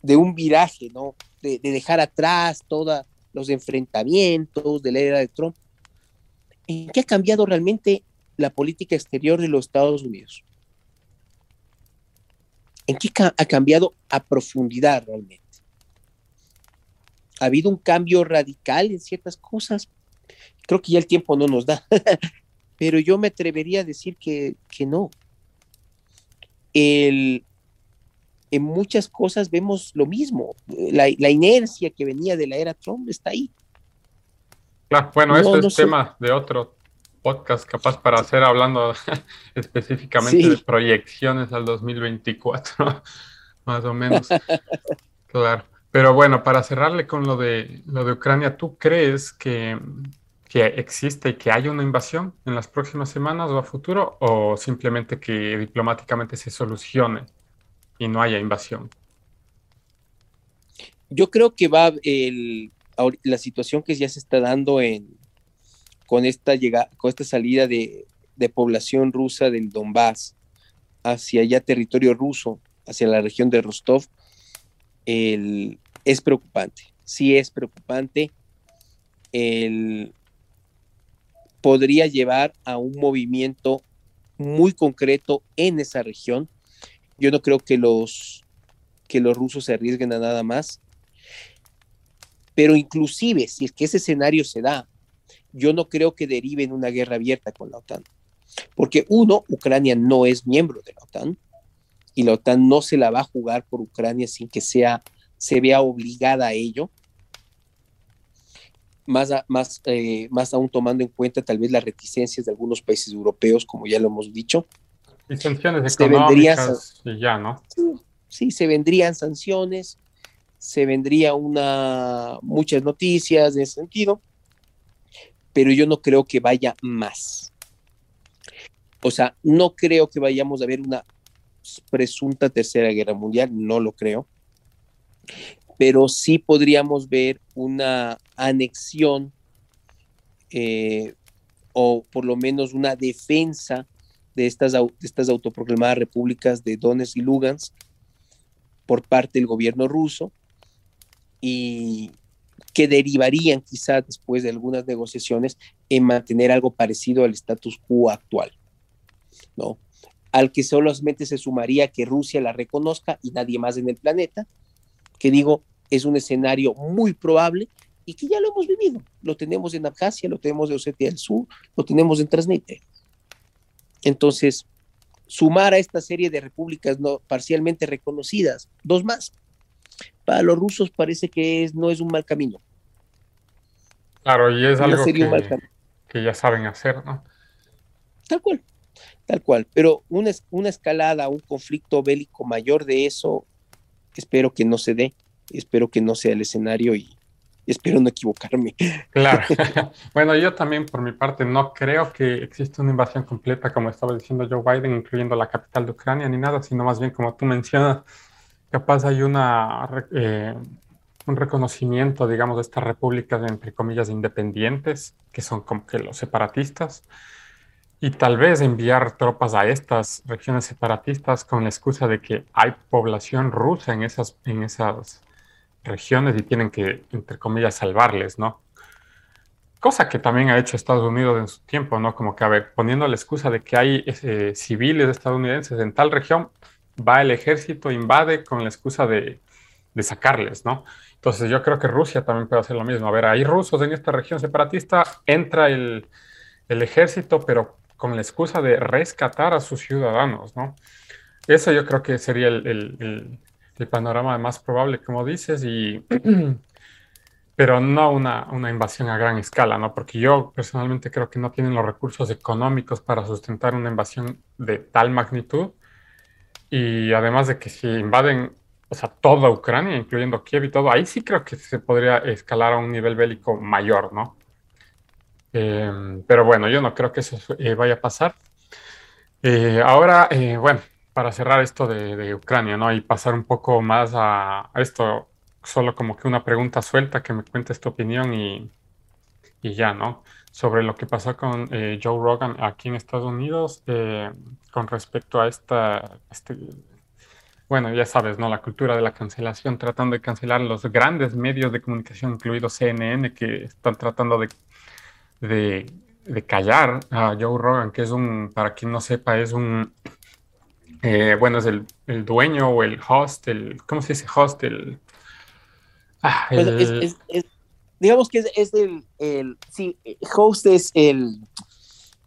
de un viraje, ¿no? De, de dejar atrás todos los enfrentamientos de la era de Trump. ¿En qué ha cambiado realmente la política exterior de los Estados Unidos? ¿En qué ha cambiado a profundidad realmente? ha habido un cambio radical en ciertas cosas. Creo que ya el tiempo no nos da, (laughs) pero yo me atrevería a decir que, que no. En muchas cosas vemos lo mismo. La, inercia que venía de la era Trump está ahí. Claro, bueno, eso es tema de otro podcast, capaz para hacer hablando (laughs) específicamente de proyecciones al 2024, (laughs) más o menos. (laughs) claro. Pero bueno, para cerrarle con lo de lo de Ucrania, ¿tú crees que, que existe y que haya una invasión en las próximas semanas o a futuro? ¿O simplemente que diplomáticamente se solucione y no haya invasión? Yo creo que va el, la situación que ya se está dando en, con, esta llegada, con esta salida de, población rusa del Donbass hacia ya territorio ruso, hacia la región de Rostov, es preocupante. Sí es preocupante. El, podría llevar a un movimiento muy concreto en esa región yo no creo que los, que los rusos se arriesguen a nada más. Pero inclusive, si es que ese escenario se da, yo no creo que derive en una guerra abierta con la OTAN. Porque uno, Ucrania no es miembro de la OTAN y la OTAN no se la va a jugar por Ucrania sin que sea, se vea obligada a ello. Más, más, eh, más aún tomando en cuenta tal vez las reticencias de algunos países europeos, como ya lo hemos dicho, y sanciones económicas y ya, ¿no? Sí, se vendrían sanciones, se vendría una muchas noticias en ese sentido, pero yo no creo que vaya más. O sea, no creo que vayamos a ver una presunta tercera guerra mundial, no lo creo, pero sí podríamos ver una anexión eh, o por lo menos una defensa de estas, estas autoproclamadas repúblicas de Donetsk y Lugansk por parte del gobierno ruso y que derivarían quizá después de algunas negociaciones en mantener algo parecido al status quo actual, ¿no? Al que solamente se sumaría que Rusia la reconozca y nadie más en el planeta, que digo, es un escenario muy probable y que ya lo hemos vivido. Lo tenemos en Abjasia, lo tenemos en Osetia del Sur, lo tenemos en Transnistria. Entonces, sumar a esta serie de repúblicas no, parcialmente reconocidas, dos más, para los rusos parece que es, no es un mal camino. Claro, y es algo que, ya saben hacer, ¿no? Tal cual, tal cual. Pero una, una escalada, un conflicto bélico mayor de eso, espero que no se dé, espero que no sea el escenario y, espero no equivocarme. Claro. (laughs) (laughs) bueno, yo también por mi parte no creo que exista una invasión completa, como estaba diciendo Joe Biden, incluyendo la capital de Ucrania ni nada, sino más bien como tú mencionas, capaz hay una, eh, un reconocimiento, digamos, de estas repúblicas, entre comillas, independientes, que son como que los separatistas, y tal vez enviar tropas a estas regiones separatistas con la excusa de que hay población rusa en esas, en esas regiones y tienen que, entre comillas, salvarles, ¿no? Cosa que también ha hecho Estados Unidos en su tiempo, ¿no? Como que, a ver, poniendo la excusa de que hay eh, civiles estadounidenses en tal región, va el ejército, invade con la excusa de, de sacarles, ¿no? Entonces yo creo que Rusia también puede hacer lo mismo. A ver, hay rusos en esta región separatista, entra el, el ejército, pero con la excusa de rescatar a sus ciudadanos, ¿no? Eso yo creo que sería el, el panorama más probable, como dices, y, (clears throat) pero no una, una, invasión a gran escala, ¿no? Porque yo personalmente creo que no tienen los recursos económicos para sustentar una invasión de tal magnitud. Y además de que si invaden, o sea, toda Ucrania, incluyendo Kiev y todo, ahí sí creo que se podría escalar a un nivel bélico mayor, ¿no? Em, pero bueno, yo no creo que eso eh, vaya a pasar. Eh, ahora, eh, bueno, para cerrar esto de, Ucrania, ¿no? Y pasar un poco más a, esto, solo como que una pregunta suelta, que me cuentes tu opinión y, ya, ¿no? Sobre lo que pasó con eh, Joe Rogan aquí en Estados Unidos eh, con respecto a esta, este, bueno, ya sabes, ¿no? La cultura de la cancelación, tratando de cancelar los grandes medios de comunicación, incluido CNN, que están tratando de, de, de callar a Joe Rogan, que es un, para quien no sepa, es un eh, bueno, es el, dueño o el host, el, ¿cómo se dice host? El, Ah, digamos que es, el, el, sí, host es el...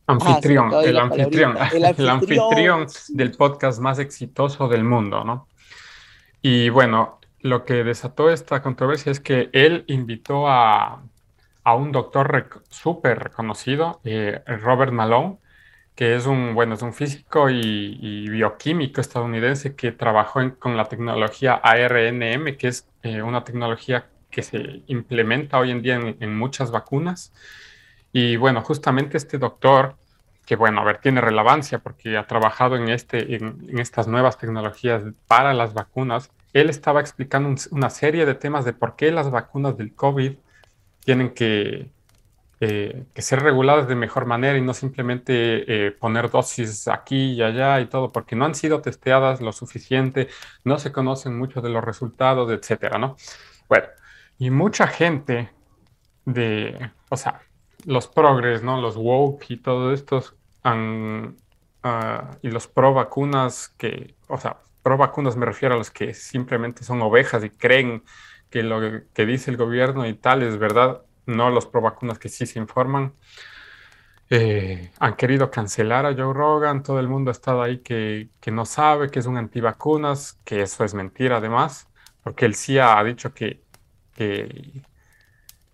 Anfitrión, ah, (laughs) el, anfitrión el, anfitrión, del podcast más exitoso del mundo, ¿no? Y bueno, lo que desató esta controversia es que él invitó a, a un doctor súper reconocido, eh, Robert Malone, que es un, bueno, es un físico y, bioquímico estadounidense que trabajó con la tecnología ARNM, que es eh, una tecnología que se implementa hoy en día en, muchas vacunas. Y bueno, justamente este doctor, que bueno, a ver, tiene relevancia porque ha trabajado en, este, en, estas nuevas tecnologías para las vacunas, él estaba explicando una serie de temas de por qué las vacunas del COVID tienen que eh, que ser reguladas de mejor manera y no simplemente eh, poner dosis aquí y allá y todo, porque no han sido testeadas lo suficiente, no se conocen mucho de los resultados, etcétera, ¿no? Bueno, y mucha gente de, o sea, los progres, ¿no? Los woke y todos estos ah, y los pro vacunas que, o sea, pro vacunas me refiero a los que simplemente son ovejas y creen que lo que dice el gobierno y tal es verdad, no los pro vacunas que sí se informan. Eh, han querido cancelar a Joe Rogan, todo el mundo ha estado ahí que, no sabe que es un antivacunas, que eso es mentira además, porque él sí ha dicho que,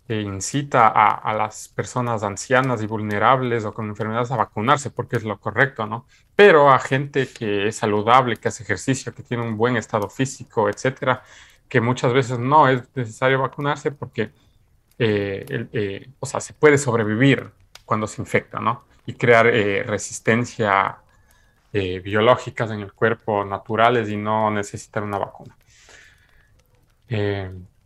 incita a, las personas ancianas y vulnerables o con enfermedades a vacunarse, porque es lo correcto, ¿no? Pero a gente que es saludable, que hace ejercicio, que tiene un buen estado físico, etcétera, que muchas veces no es necesario vacunarse porque eh, eh, o sea, se puede sobrevivir cuando se infecta, ¿no? Y crear eh, resistencia biológicas en el cuerpo naturales y no necesitar una vacuna.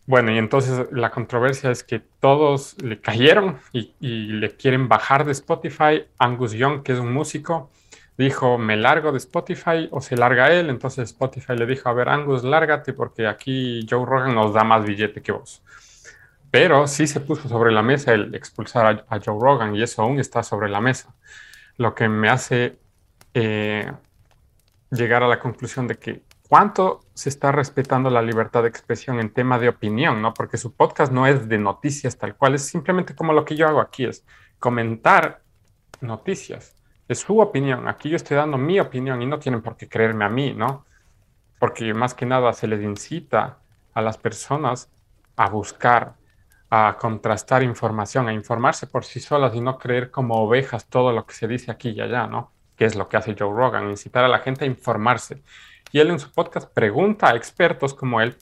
Bueno, y entonces la controversia es que todos le cayeron y, le quieren bajar de Spotify. Angus Young, que es un músico, dijo, me largo de Spotify o se larga él. Entonces Spotify le dijo, a ver, Angus, lárgate porque aquí Joe Rogan nos da más billete que vos. Pero sí se puso sobre la mesa el expulsar a, Joe Rogan y eso aún está sobre la mesa. Lo que me hace eh, llegar a la conclusión de que cuánto se está respetando la libertad de expresión en tema de opinión, ¿no? Porque su podcast no es de noticias tal cual, es simplemente como lo que yo hago aquí, es comentar noticias. Es su opinión. Aquí yo estoy dando mi opinión y no tienen por qué creerme a mí, ¿no? Porque más que nada se les incita a las personas a buscar a contrastar información, a informarse por sí solas y no creer como ovejas todo lo que se dice aquí y allá, ¿no? Que es lo que hace Joe Rogan, incitar a la gente a informarse. Y él en su podcast pregunta a expertos como él,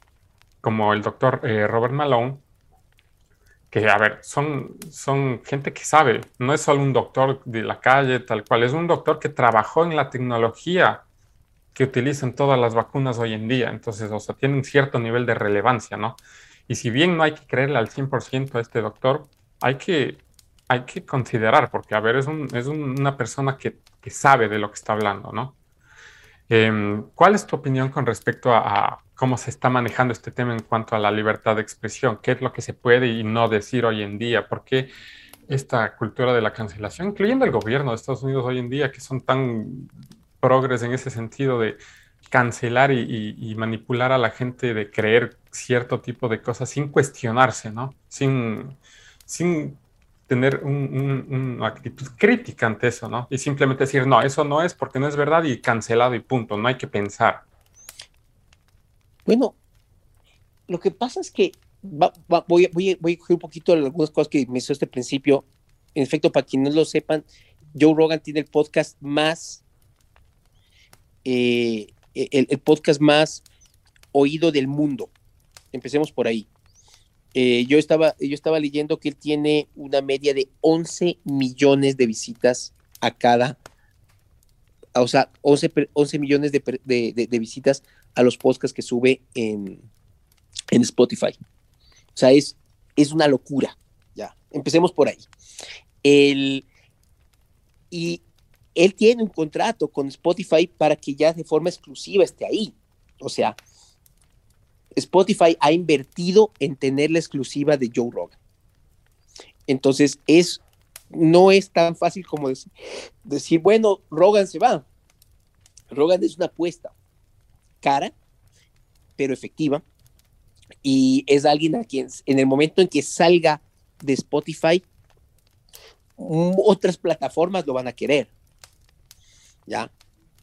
como el doctor eh, Robert Malone, que, a ver, son, son gente que sabe, no es solo un doctor de la calle, tal cual, es un doctor que trabajó en la tecnología que utilizan todas las vacunas hoy en día, entonces, o sea, tiene un cierto nivel de relevancia, ¿no? Y si bien no hay que creerle al 100% a este doctor, hay que, hay que considerar, porque, a ver, es, un, es una persona que, que, sabe de lo que está hablando, ¿no? Em, ¿Cuál es tu opinión con respecto a, cómo se está manejando este tema en cuanto a la libertad de expresión? ¿Qué es lo que se puede y no decir hoy en día? ¿Por qué esta cultura de la cancelación, incluyendo el gobierno de Estados Unidos hoy en día, que son tan progres en ese sentido de cancelar y, manipular a la gente de creer cierto tipo de cosas sin cuestionarse, ¿no? Sin, sin tener una actitud crítica ante eso, ¿no? Y simplemente decir, no, eso no es porque no es verdad y cancelado y punto, no hay que pensar. Bueno, lo que pasa es que voy, a coger un poquito algunas cosas que me hizo este principio. En efecto, para quienes lo sepan, Joe Rogan tiene el podcast más eh, el, podcast más oído del mundo. Empecemos por ahí. Eh, yo, estaba, yo estaba leyendo que él tiene una media de 11 millones de visitas a cada, o sea, 11, 11 millones de, visitas a los podcasts que sube en, en Spotify. O sea, es, es una locura. Ya, empecemos por ahí. El, y él tiene un contrato con Spotify para que ya de forma exclusiva esté ahí. O sea, Spotify ha invertido en tener la exclusiva de Joe Rogan. Entonces, es, no es tan fácil como decir, bueno, Rogan se va. Rogan es una apuesta cara, pero efectiva, y es alguien a quien en el momento en que salga de Spotify, otras plataformas lo van a querer. ¿Ya?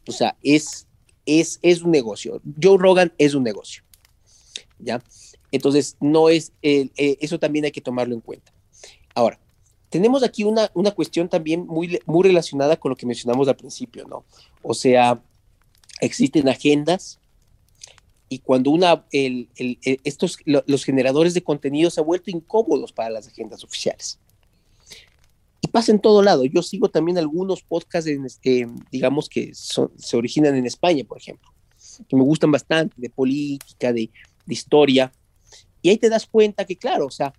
O sea, es, es, es un negocio. Joe Rogan es un negocio. ¿Ya? Entonces, no es, eh, eso también hay que tomarlo en cuenta. Ahora, tenemos aquí una, una cuestión también muy, muy relacionada con lo que mencionamos al principio, ¿no? O sea, existen agendas y cuando una, el, estos, los generadores de contenido se han vuelto incómodos para las agendas oficiales. Y pasa en todo lado. Yo sigo también algunos podcasts, este, digamos, que se originan en España, por ejemplo, que me gustan bastante, de política, de, de historia. Y ahí te das cuenta que, claro, o sea,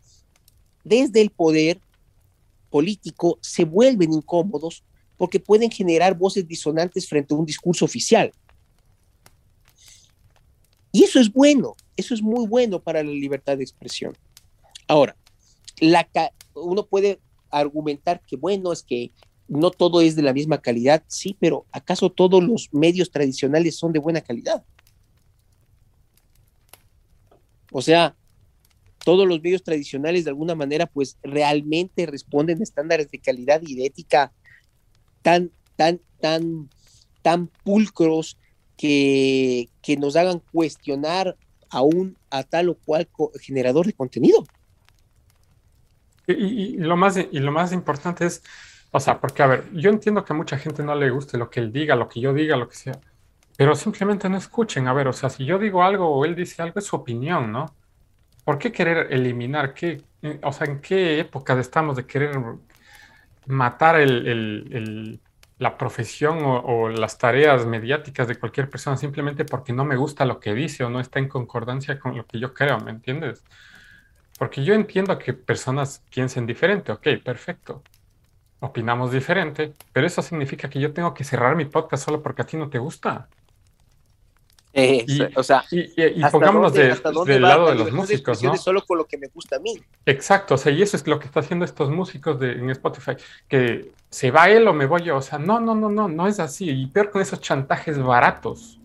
desde el poder político se vuelven incómodos porque pueden generar voces disonantes frente a un discurso oficial. Y eso es bueno, eso es muy bueno para la libertad de expresión. Ahora, uno puede argumentar que, bueno, es que no todo es de la misma calidad, sí, pero ¿acaso todos los medios tradicionales son de buena calidad? O sea, todos los medios tradicionales de alguna manera pues realmente responden a estándares de calidad y de ética tan, tan, tan, tan pulcros que, nos hagan cuestionar aún a tal o cual generador de contenido. Y, lo más, y lo más importante es, o sea, porque a ver, yo entiendo que a mucha gente no le guste lo que él diga, lo que yo diga, lo que sea, pero simplemente no escuchen. A ver, o sea, si yo digo algo o él dice algo, es su opinión, ¿no? ¿Por qué querer eliminar? ¿Qué, o sea, ¿en qué época estamos de querer matar el la profesión o, las tareas mediáticas de cualquier persona simplemente porque no me gusta lo que dice o no está en concordancia con lo que yo creo, ¿me entiendes? Porque yo entiendo que personas piensen diferente, ok, perfecto. Opinamos diferente, pero eso significa que yo tengo que cerrar mi podcast solo porque a ti no te gusta y, o sea, y, pongámonos del lado de los músicos, ¿no? Solo con lo que me gusta a mí. Exacto, o sea, y eso es lo que están haciendo estos músicos de, en Spotify, que se va él o me voy yo, o sea, no, no, no, no, no es así, y peor con esos chantajes baratos.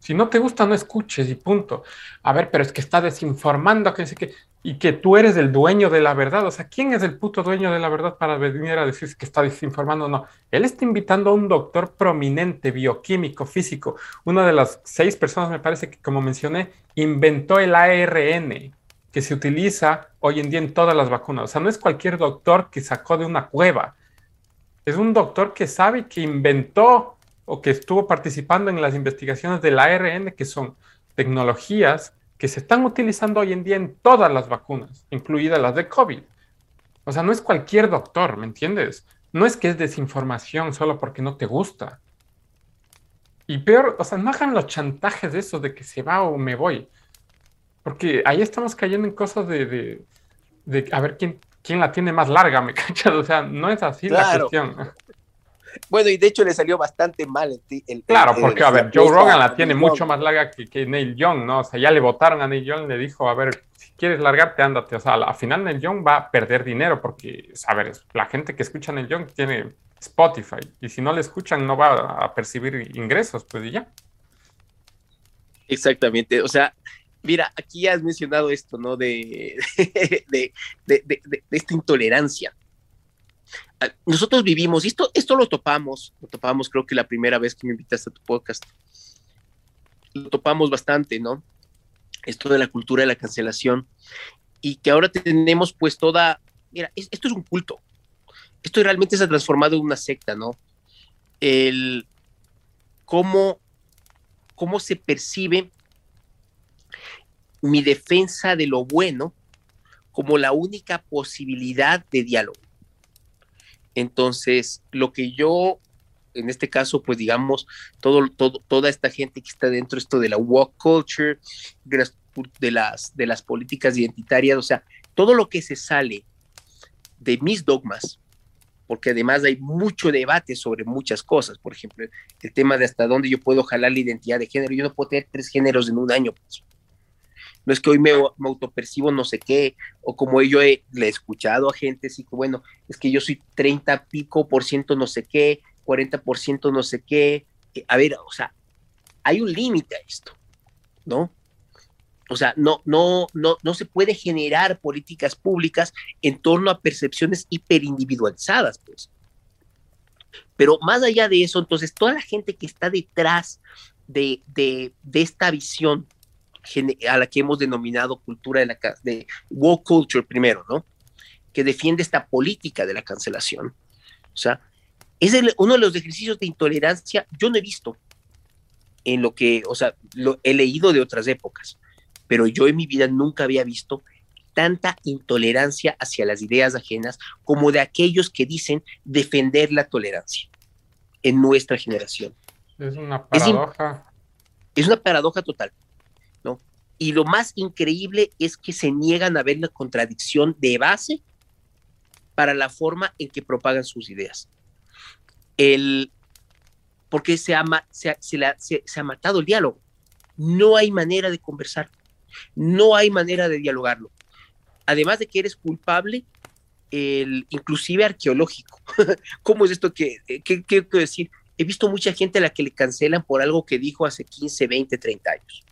Si no te gusta, no escuches y punto. A ver, pero es que está desinformando, que que, y que tú eres el dueño de la verdad. O sea, ¿quién es el puto dueño de la verdad para venir a decir que está desinformando? No, él está invitando a un doctor prominente, bioquímico, físico. Una de las seis personas, me parece que, como mencioné, inventó el ARN que se utiliza hoy en día en todas las vacunas. O sea, no es cualquier doctor que sacó de una cueva. Es un doctor que sabe que inventó o que estuvo participando en las investigaciones del ARN, que son tecnologías que se están utilizando hoy en día en todas las vacunas, incluidas las de COVID. O sea, no es cualquier doctor, ¿me entiendes? No es que es desinformación solo porque no te gusta. Y peor, o sea, no hagan los chantajes de eso de que se va o me voy. Porque ahí estamos cayendo en cosas de, de, a ver quién, quién la tiene más larga, (laughs) ¿me cachas? O sea, no es así la cuestión. Bueno, y de hecho le salió bastante mal el, Claro, porque a ver, Joe Rogan la tiene mucho más larga que, Neil Young, ¿no? O sea, ya le votaron a Neil Young, le dijo, a ver, si quieres largarte, ándate. O sea, al final Neil Young va a perder dinero porque, a ver, la gente que escucha a Neil Young tiene Spotify y si no le escuchan no va a percibir ingresos, pues y ya. Exactamente, o sea, mira, aquí ya has mencionado esto, ¿no? de, (laughs) de, de esta intolerancia nosotros vivimos, y esto, esto lo topamos, lo topamos creo que la primera vez que me invitaste a tu podcast, lo topamos bastante, ¿no? Esto de la cultura de la cancelación, y que ahora tenemos pues toda, mira, esto es un culto, esto realmente se ha transformado en una secta, ¿no? El cómo, cómo se percibe mi defensa de lo bueno como la única posibilidad de diálogo. Entonces, lo que yo, en este caso, pues digamos, todo, todo, toda esta gente que está dentro esto de la walk culture, de las, de las, de las políticas identitarias, o sea, todo lo que se sale de mis dogmas, porque además hay mucho debate sobre muchas cosas, por ejemplo, el tema de hasta dónde yo puedo jalar la identidad de género, yo no puedo tener tres géneros en un año, pues no es que hoy me, autopercibo no sé qué, o como yo le he escuchado a gente así que, bueno, es que yo soy 30 pico por ciento no sé qué, 40 por ciento no sé qué. A ver, o sea, hay un límite a esto, ¿no? O sea, no, no, no, no se puede generar políticas públicas en torno a percepciones hiperindividualizadas, pues. Pero más allá de eso, entonces, toda la gente que está detrás de, de, de esta visión a la que hemos denominado cultura de la de woke culture primero, ¿no? Que defiende esta política de la cancelación. O sea, es uno de los ejercicios de intolerancia, yo no he visto en lo que, o sea, lo he leído de otras épocas, pero yo en mi vida nunca había visto tanta intolerancia hacia las ideas ajenas como de aquellos que dicen defender la tolerancia en nuestra generación. Es una paradoja. Es, una paradoja total. Y lo más increíble es que se niegan a ver la contradicción de base para la forma en que propagan sus ideas. El, porque se ha, matado el diálogo. No hay manera de conversar. No hay manera de dialogarlo. Además de que eres culpable, el, inclusive arqueológico. (laughs) ¿Cómo es esto que, qué quiero decir? He visto mucha gente a la que le cancelan por algo que dijo hace 15, 20, 30 años.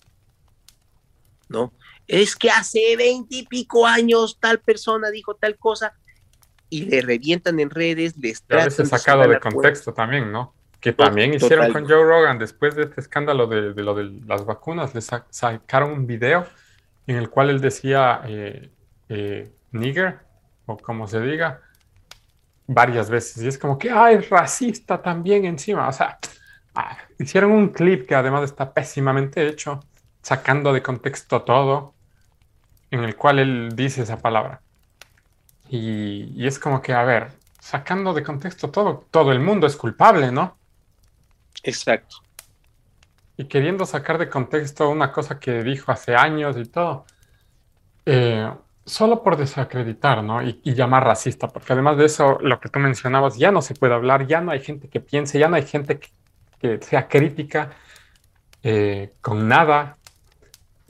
¿No? Es que hace 20 y pico años tal persona dijo tal cosa y le revientan en redes, les A veces sacado de contexto también, ¿no? Que también hicieron con Joe Rogan después de este escándalo de, lo de las vacunas, le sacaron un video en el cual él decía eh, eh, nigger, o como se diga, varias veces. Y es como que, ah, es racista también encima. O sea, ah, hicieron un clip que además está pésimamente hecho, sacando de contexto todo, en el cual él dice esa palabra. Y, y es como que, a ver, sacando de contexto todo, todo el mundo es culpable, ¿no? Exacto. Y queriendo sacar de contexto una cosa que dijo hace años y todo. Eh, solo por desacreditar, ¿no? Y, llamar racista, porque además de eso, lo que tú mencionabas, ya no se puede hablar, ya no hay gente que piense, ya no hay gente que, sea crítica eh, con nada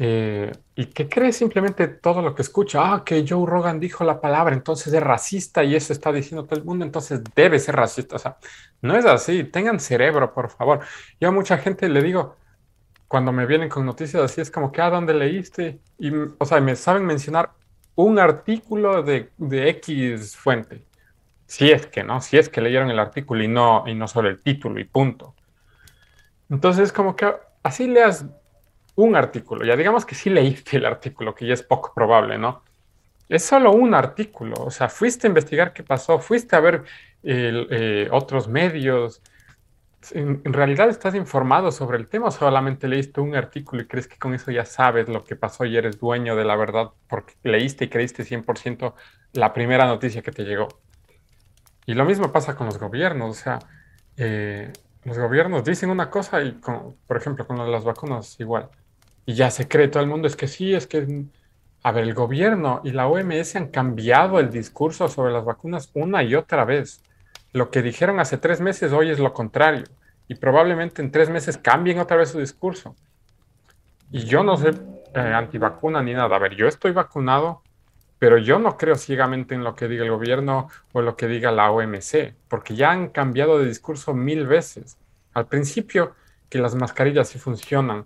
eh, y que cree simplemente todo lo que escucha. Ah, que Joe Rogan dijo la palabra, entonces es racista y eso está diciendo todo el mundo, entonces debe ser racista. O sea, no es así, tengan cerebro, por favor. Yo a mucha gente le digo, cuando me vienen con noticias así, es como que, ah, ¿dónde leíste? Y, o sea, me saben mencionar un artículo de, X fuente. Si es que, ¿no? Si es que leyeron el artículo y no, y no solo el título y punto. Entonces, como que así leas un artículo, ya digamos que sí leíste el artículo, que ya es poco probable, ¿no? Es solo un artículo, o sea, fuiste a investigar qué pasó, fuiste a ver eh, otros medios, en, realidad estás informado sobre el tema, solamente leíste un artículo y crees que con eso ya sabes lo que pasó y eres dueño de la verdad porque leíste y creíste 100% la primera noticia que te llegó. Y lo mismo pasa con los gobiernos, o sea, eh, los gobiernos dicen una cosa y, por ejemplo, con las vacunas igual. Y ya se cree todo el mundo, es que sí, es que, a ver, el gobierno y la OMS han cambiado el discurso sobre las vacunas una y otra vez. Lo que dijeron hace tres meses hoy es lo contrario. Y probablemente en tres meses cambien otra vez su discurso. Y yo no sé eh, antivacuna ni nada. A ver, yo estoy vacunado, pero yo no creo ciegamente en lo que diga el gobierno o lo que diga la OMC, porque ya han cambiado de discurso mil veces. Al principio, que las mascarillas sí funcionan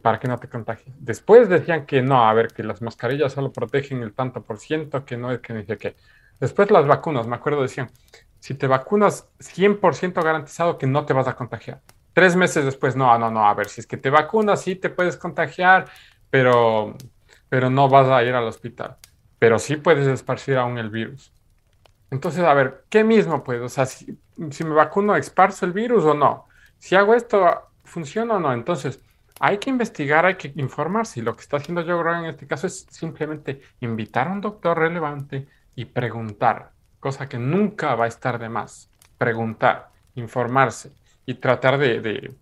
para que no te contagies. Después decían que no, a ver, que las mascarillas solo protegen el tanto por ciento, que no es que ni sé qué. Después las vacunas, me acuerdo, decían, si te vacunas 100% garantizado que no te vas a contagiar. Tres meses después, no, no, no, a ver, si es que te vacunas, sí te puedes contagiar, pero, pero no vas a ir al hospital. Pero sí puedes esparcir aún el virus. Entonces, a ver, ¿qué mismo puedo? O sea, si, me vacuno, ¿esparzo el virus o no? Si hago esto, ¿funciona o no? Entonces, hay que investigar, hay que informarse. Y lo que está haciendo Joe Rogan en este caso es simplemente invitar a un doctor relevante y preguntar cosa que nunca va a estar de más. Preguntar, informarse y tratar de,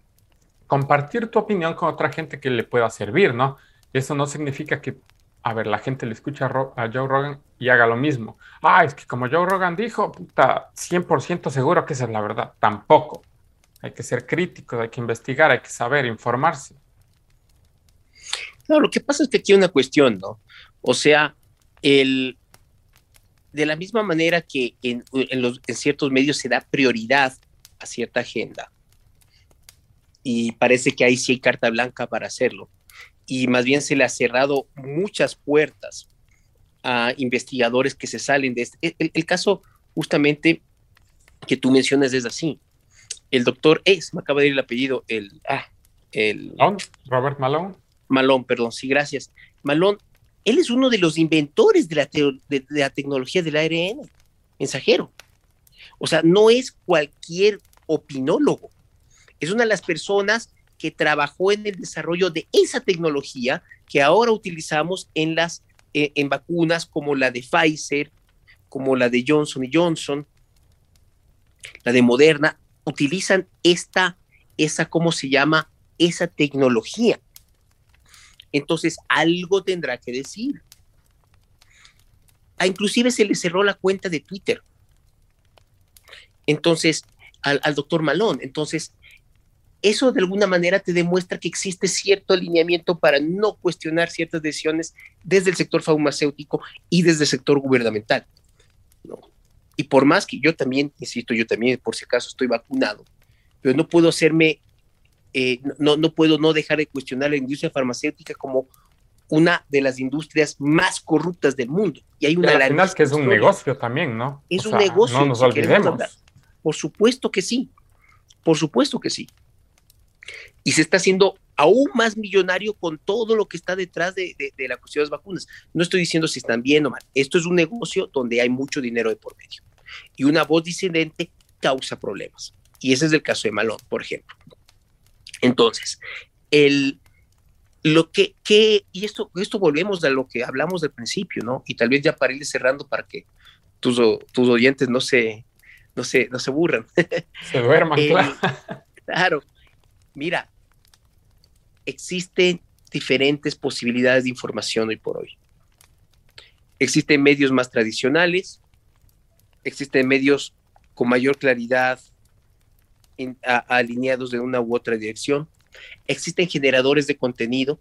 compartir tu opinión con otra gente que le pueda servir, ¿no? Eso no significa que, a ver, la gente le escucha a, Joe Rogan y haga lo mismo. Ah, es que como Joe Rogan dijo, puta, 100% seguro que esa es la verdad. Tampoco. Hay que ser críticos, hay que investigar, hay que saber, informarse. Lo que pasa es que aquí hay una cuestión, ¿no? O sea, el, de la misma manera que en, los, en ciertos medios se da prioridad a cierta agenda, y parece que ahí sí hay carta blanca para hacerlo. y más bien se le ha cerrado muchas puertas a investigadores que se salen de este. El, caso justamente que tú mencionas es así. El doctor es, me acaba de ir el apellido, el, ah, el... Robert Malone. Malone, perdón, sí, gracias. Malone, él es uno de los inventores de la, de la tecnología del ARN mensajero. O sea, no es cualquier opinólogo, es una de las personas que trabajó en el desarrollo de esa tecnología que ahora utilizamos en las eh, en vacunas como la de Pfizer, como la de Johnson Johnson, la de Moderna, utilizan esta, esa, ¿cómo se llama? Esa tecnología. Entonces, algo tendrá que decir. A inclusive se le cerró la cuenta de Twitter. Entonces, al, al doctor Malón. Entonces, eso de alguna manera te demuestra que existe cierto alineamiento para no cuestionar ciertas decisiones desde el sector farmacéutico y desde el sector gubernamental. Y por más que yo también, insisto, yo también por si acaso estoy vacunado, pero no puedo hacerme, eh, no, no puedo no dejar de cuestionar la industria farmacéutica como una de las industrias más corruptas del mundo. Y hay una... al final que es un negocio también, ¿no? Es un negocio. No nos olvidemos. Por supuesto que sí, por supuesto que sí y se está haciendo aún más millonario con todo lo que está detrás de, la cuestión de las vacunas. No estoy diciendo si están bien o mal. Esto es un negocio donde hay mucho dinero de por medio. Y una voz disidente causa problemas. Y ese es el caso de Malón, por ejemplo. Entonces, el, lo que, que y esto, esto volvemos a lo que hablamos del principio, ¿no? Y tal vez ya para ir cerrando para que tus, tus oyentes no se, no se, no se burran. Se duerman, (laughs) claro. Claro. Mira, existen diferentes posibilidades de información hoy por hoy. Existen medios más tradicionales, existen medios con mayor claridad alineados de una u otra dirección, existen generadores de contenido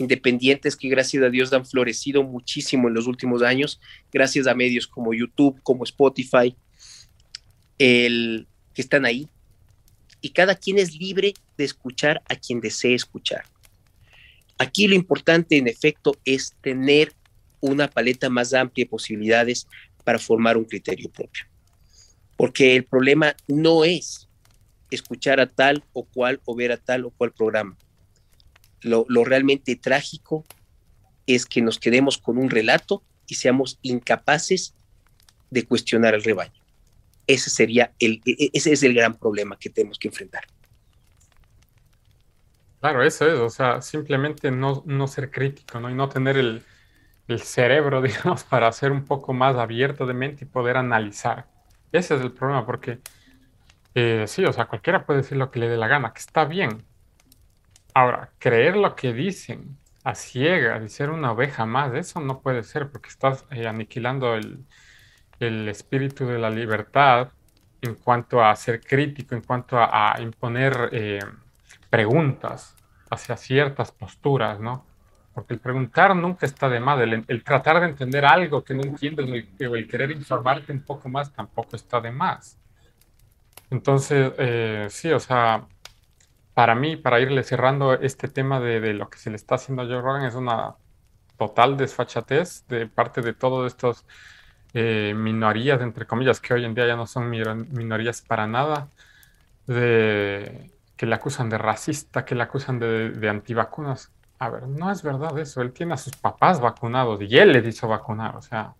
independientes que gracias a Dios han florecido muchísimo en los últimos años, gracias a medios como YouTube, como Spotify, el, que están ahí y cada quien es libre de escuchar a quien desee escuchar. Aquí lo importante, en efecto, es tener una paleta más amplia de posibilidades para formar un criterio propio. Porque el problema no es escuchar a tal o cual o ver a tal o cual programa. Lo, realmente trágico es que nos quedemos con un relato y seamos incapaces de cuestionar al rebaño. Ese sería el, e, e, ese es el gran problema que tenemos que enfrentar. Claro, eso es, o sea, simplemente no, no ser crítico, ¿no? Y no tener el, cerebro, (laughs) digamos, para ser un poco más abierto de mente y poder analizar. Ese es el problema, porque eh, sí, o sea, cualquiera puede decir lo que le dé la gana, que está bien. Ahora, creer lo que dicen a ciegas y ser una oveja más, eso no puede ser, porque estás eh, aniquilando el, el espíritu de la libertad en cuanto a ser crítico, en cuanto a, imponer eh, preguntas hacia ciertas posturas, ¿no? Porque el preguntar nunca está de más, el, tratar de entender algo que no entiendes o el, querer informarte un poco más tampoco está de más. Entonces, eh, sí, o sea, para mí, para irle cerrando este tema de, de, lo que se le está haciendo a Joe Rogan, es una total desfachatez de parte de todos estos eh, minorías, entre comillas, que hoy en día ya no son minorías para nada, que le acusan de racista, que le acusan de, de antivacunas. A ver, no es verdad eso. Él tiene a sus papás vacunados y él les hizo vacunar. O sea,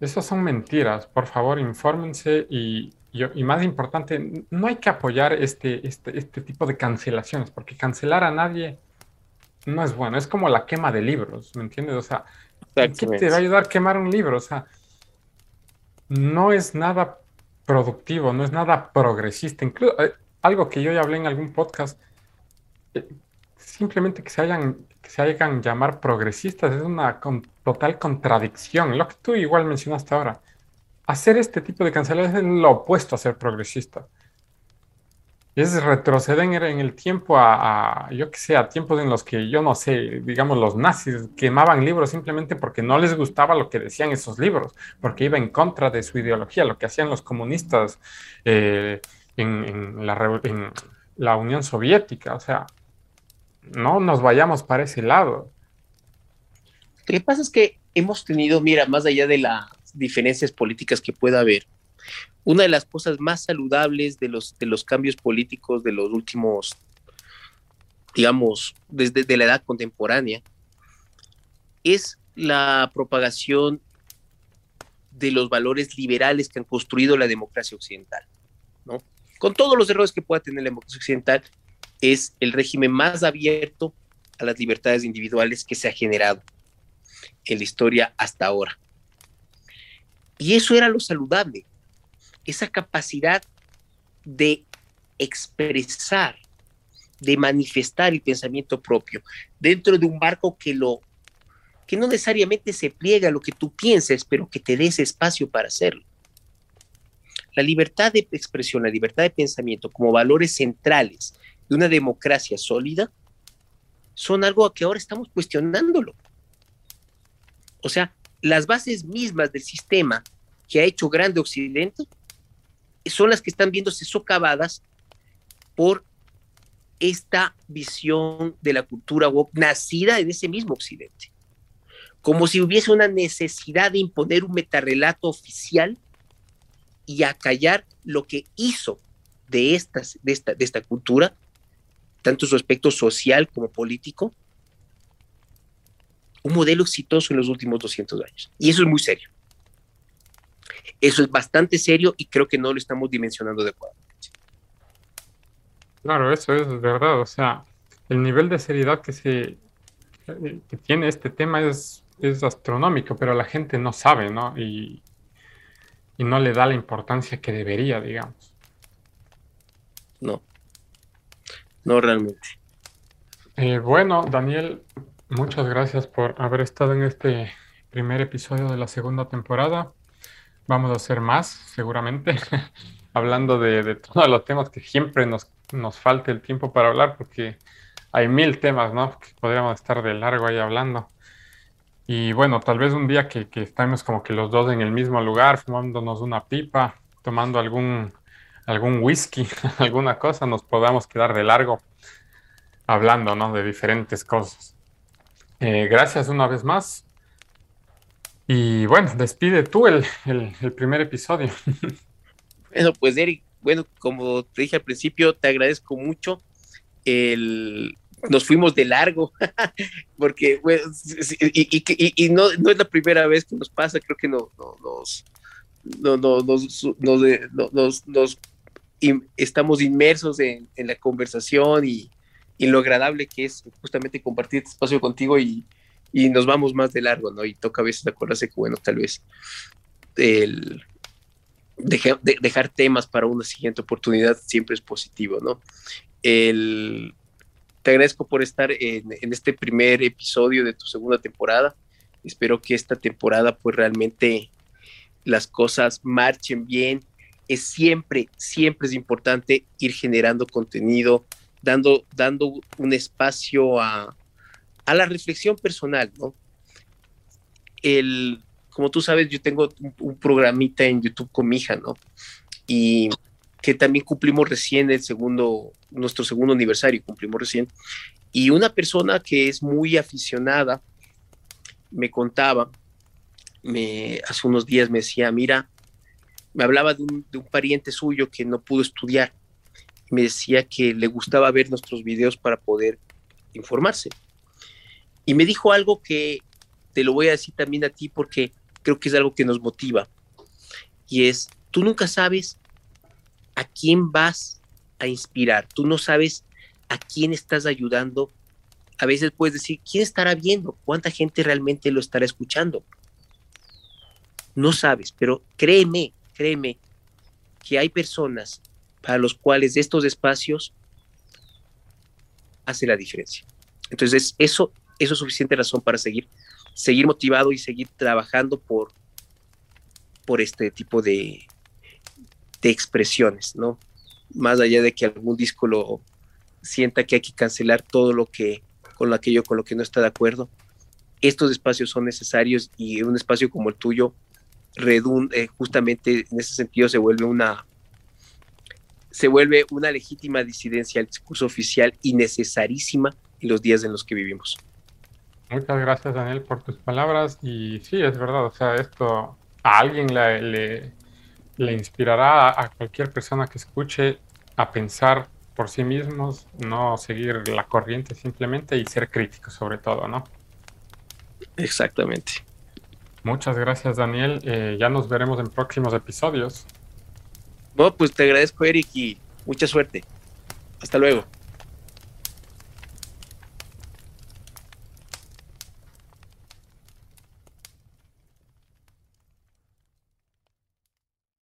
esas son mentiras. Por favor, infórmense y, y, más importante, no hay que apoyar este, este, este tipo de cancelaciones, porque cancelar a nadie no es bueno. Es como la quema de libros, ¿me entiendes? O sea, ¿Qué te va a ayudar a quemar un libro? O sea, no es nada productivo, no es nada progresista. Incluso, eh, algo que yo ya hablé en algún podcast, eh, simplemente que se hayan que se hagan llamar progresistas es una total contradicción. Lo que tú igual mencionaste ahora. Hacer este tipo de cancelaciones es lo opuesto a ser progresista es retroceder en el tiempo a, yo que sé, a tiempos en los que, yo no sé, digamos, los nazis quemaban libros simplemente porque no les gustaba lo que decían esos libros, porque iba en contra de su ideología, lo que hacían los comunistas eh, en, la, en la Unión Soviética. O sea, no nos vayamos para ese lado. Lo que pasa es que hemos tenido, mira, más allá de las diferencias políticas que pueda haber, una de las cosas más saludables de los, de los cambios políticos de los últimos, digamos, desde la edad contemporánea, es la propagación de los valores liberales que han construido la democracia occidental, ¿no? Con todos los errores que pueda tener la democracia occidental, es el régimen más abierto a las libertades individuales que se ha generado en la historia hasta ahora. Y eso era lo saludable, esa capacidad de expresar, de manifestar el pensamiento propio dentro de un marco que lo que no necesariamente se pliega a lo que tú pienses, pero que te des espacio para hacerlo. La libertad de expresión, la libertad de pensamiento como valores centrales de una democracia sólida son algo que ahora estamos cuestionándolo. O sea, las bases mismas del sistema que ha hecho grande Occidente son las que están viéndose socavadas por esta visión de la cultura nacida en ese mismo Occidente como si hubiese una necesidad de imponer un metarrelato oficial y acallar lo que hizo de, esta, de esta cultura, tanto su aspecto social como político, un modelo exitoso en los últimos 200 años. Y eso es muy serio. Eso es bastante serio y creo que no lo estamos dimensionando adecuadamente. Claro, eso es verdad. O sea, el nivel de seriedad que se que tiene este tema es es astronómico, pero la gente no sabe, ¿no? Y, no le da la importancia que debería, digamos. No, no realmente. Eh, bueno, Daniel, muchas gracias por haber estado en este primer episodio de la segunda temporada. Vamos a hacer más, seguramente, (laughs) hablando de, todos los temas que siempre nos, nos falta el tiempo para hablar, porque hay mil temas, ¿no? Que podríamos estar de largo ahí hablando. Y bueno, tal vez un día que, que estemos como que los dos en el mismo lugar, fumándonos una pipa, tomando algún, algún whisky, (laughs) alguna cosa, nos podamos quedar de largo hablando, ¿no? De diferentes cosas. Eh, gracias una vez más. Y bueno, despide tú el, el primer episodio. (laughs) Bueno, pues Eric, bueno, como te dije al principio, te agradezco mucho nos fuimos de largo, (laughs) porque, y, no, no, es la primera vez que nos pasa, creo que no, nos, no, nos, nos, estamos inmersos en, la conversación y, lo agradable que es justamente compartir este espacio contigo y, nos vamos más de largo, ¿no? Y toca a veces acordarse que, bueno, tal vez el dejar temas para una siguiente oportunidad siempre es positivo, ¿no? El, te agradezco por estar en, este primer episodio de tu segunda temporada. Espero que esta temporada pues realmente las cosas marchen bien. Es siempre, siempre es importante ir generando contenido, dando, dando un espacio a, la reflexión personal, ¿no? El, como tú sabes, yo tengo un, un, programita en YouTube con mi hija, ¿no? Y que también cumplimos recién el segundo, nuestro segundo aniversario, cumplimos recién. Y una persona que es muy aficionada me contaba, me, hace unos días me decía, mira, me hablaba de un, de un pariente suyo que no pudo estudiar. Me decía que le gustaba ver nuestros videos para poder informarse. Y me dijo algo que te lo voy a decir también a ti porque creo que es algo que nos motiva. Y es, tú nunca sabes a quién vas a inspirar. Tú no sabes a quién estás ayudando. A veces puedes decir, ¿quién estará viendo? ¿Cuánta gente realmente lo estará escuchando? No sabes, pero créeme, créeme que hay personas para los cuales estos espacios hace la diferencia. Entonces, eso, eso es suficiente razón para seguir, seguir motivado y seguir trabajando por, por este tipo de, de expresiones, ¿no? Más allá de que algún disco lo sienta que hay que cancelar todo lo que, con aquello con lo que no está de acuerdo, estos espacios son necesarios y un espacio como el tuyo redunde, justamente en ese sentido se vuelve una se vuelve una legítima disidencia al discurso oficial y necesarísima y los días en los que vivimos. Muchas gracias, Daniel, por tus palabras. Y sí, es verdad, o sea, esto a alguien le, le, inspirará a cualquier persona que escuche a pensar por sí mismos, no seguir la corriente simplemente y ser crítico sobre todo, ¿no? Exactamente. Muchas gracias, Daniel. Eh, ya nos veremos en próximos episodios. No, pues te agradezco, Eric, y mucha suerte. Hasta luego.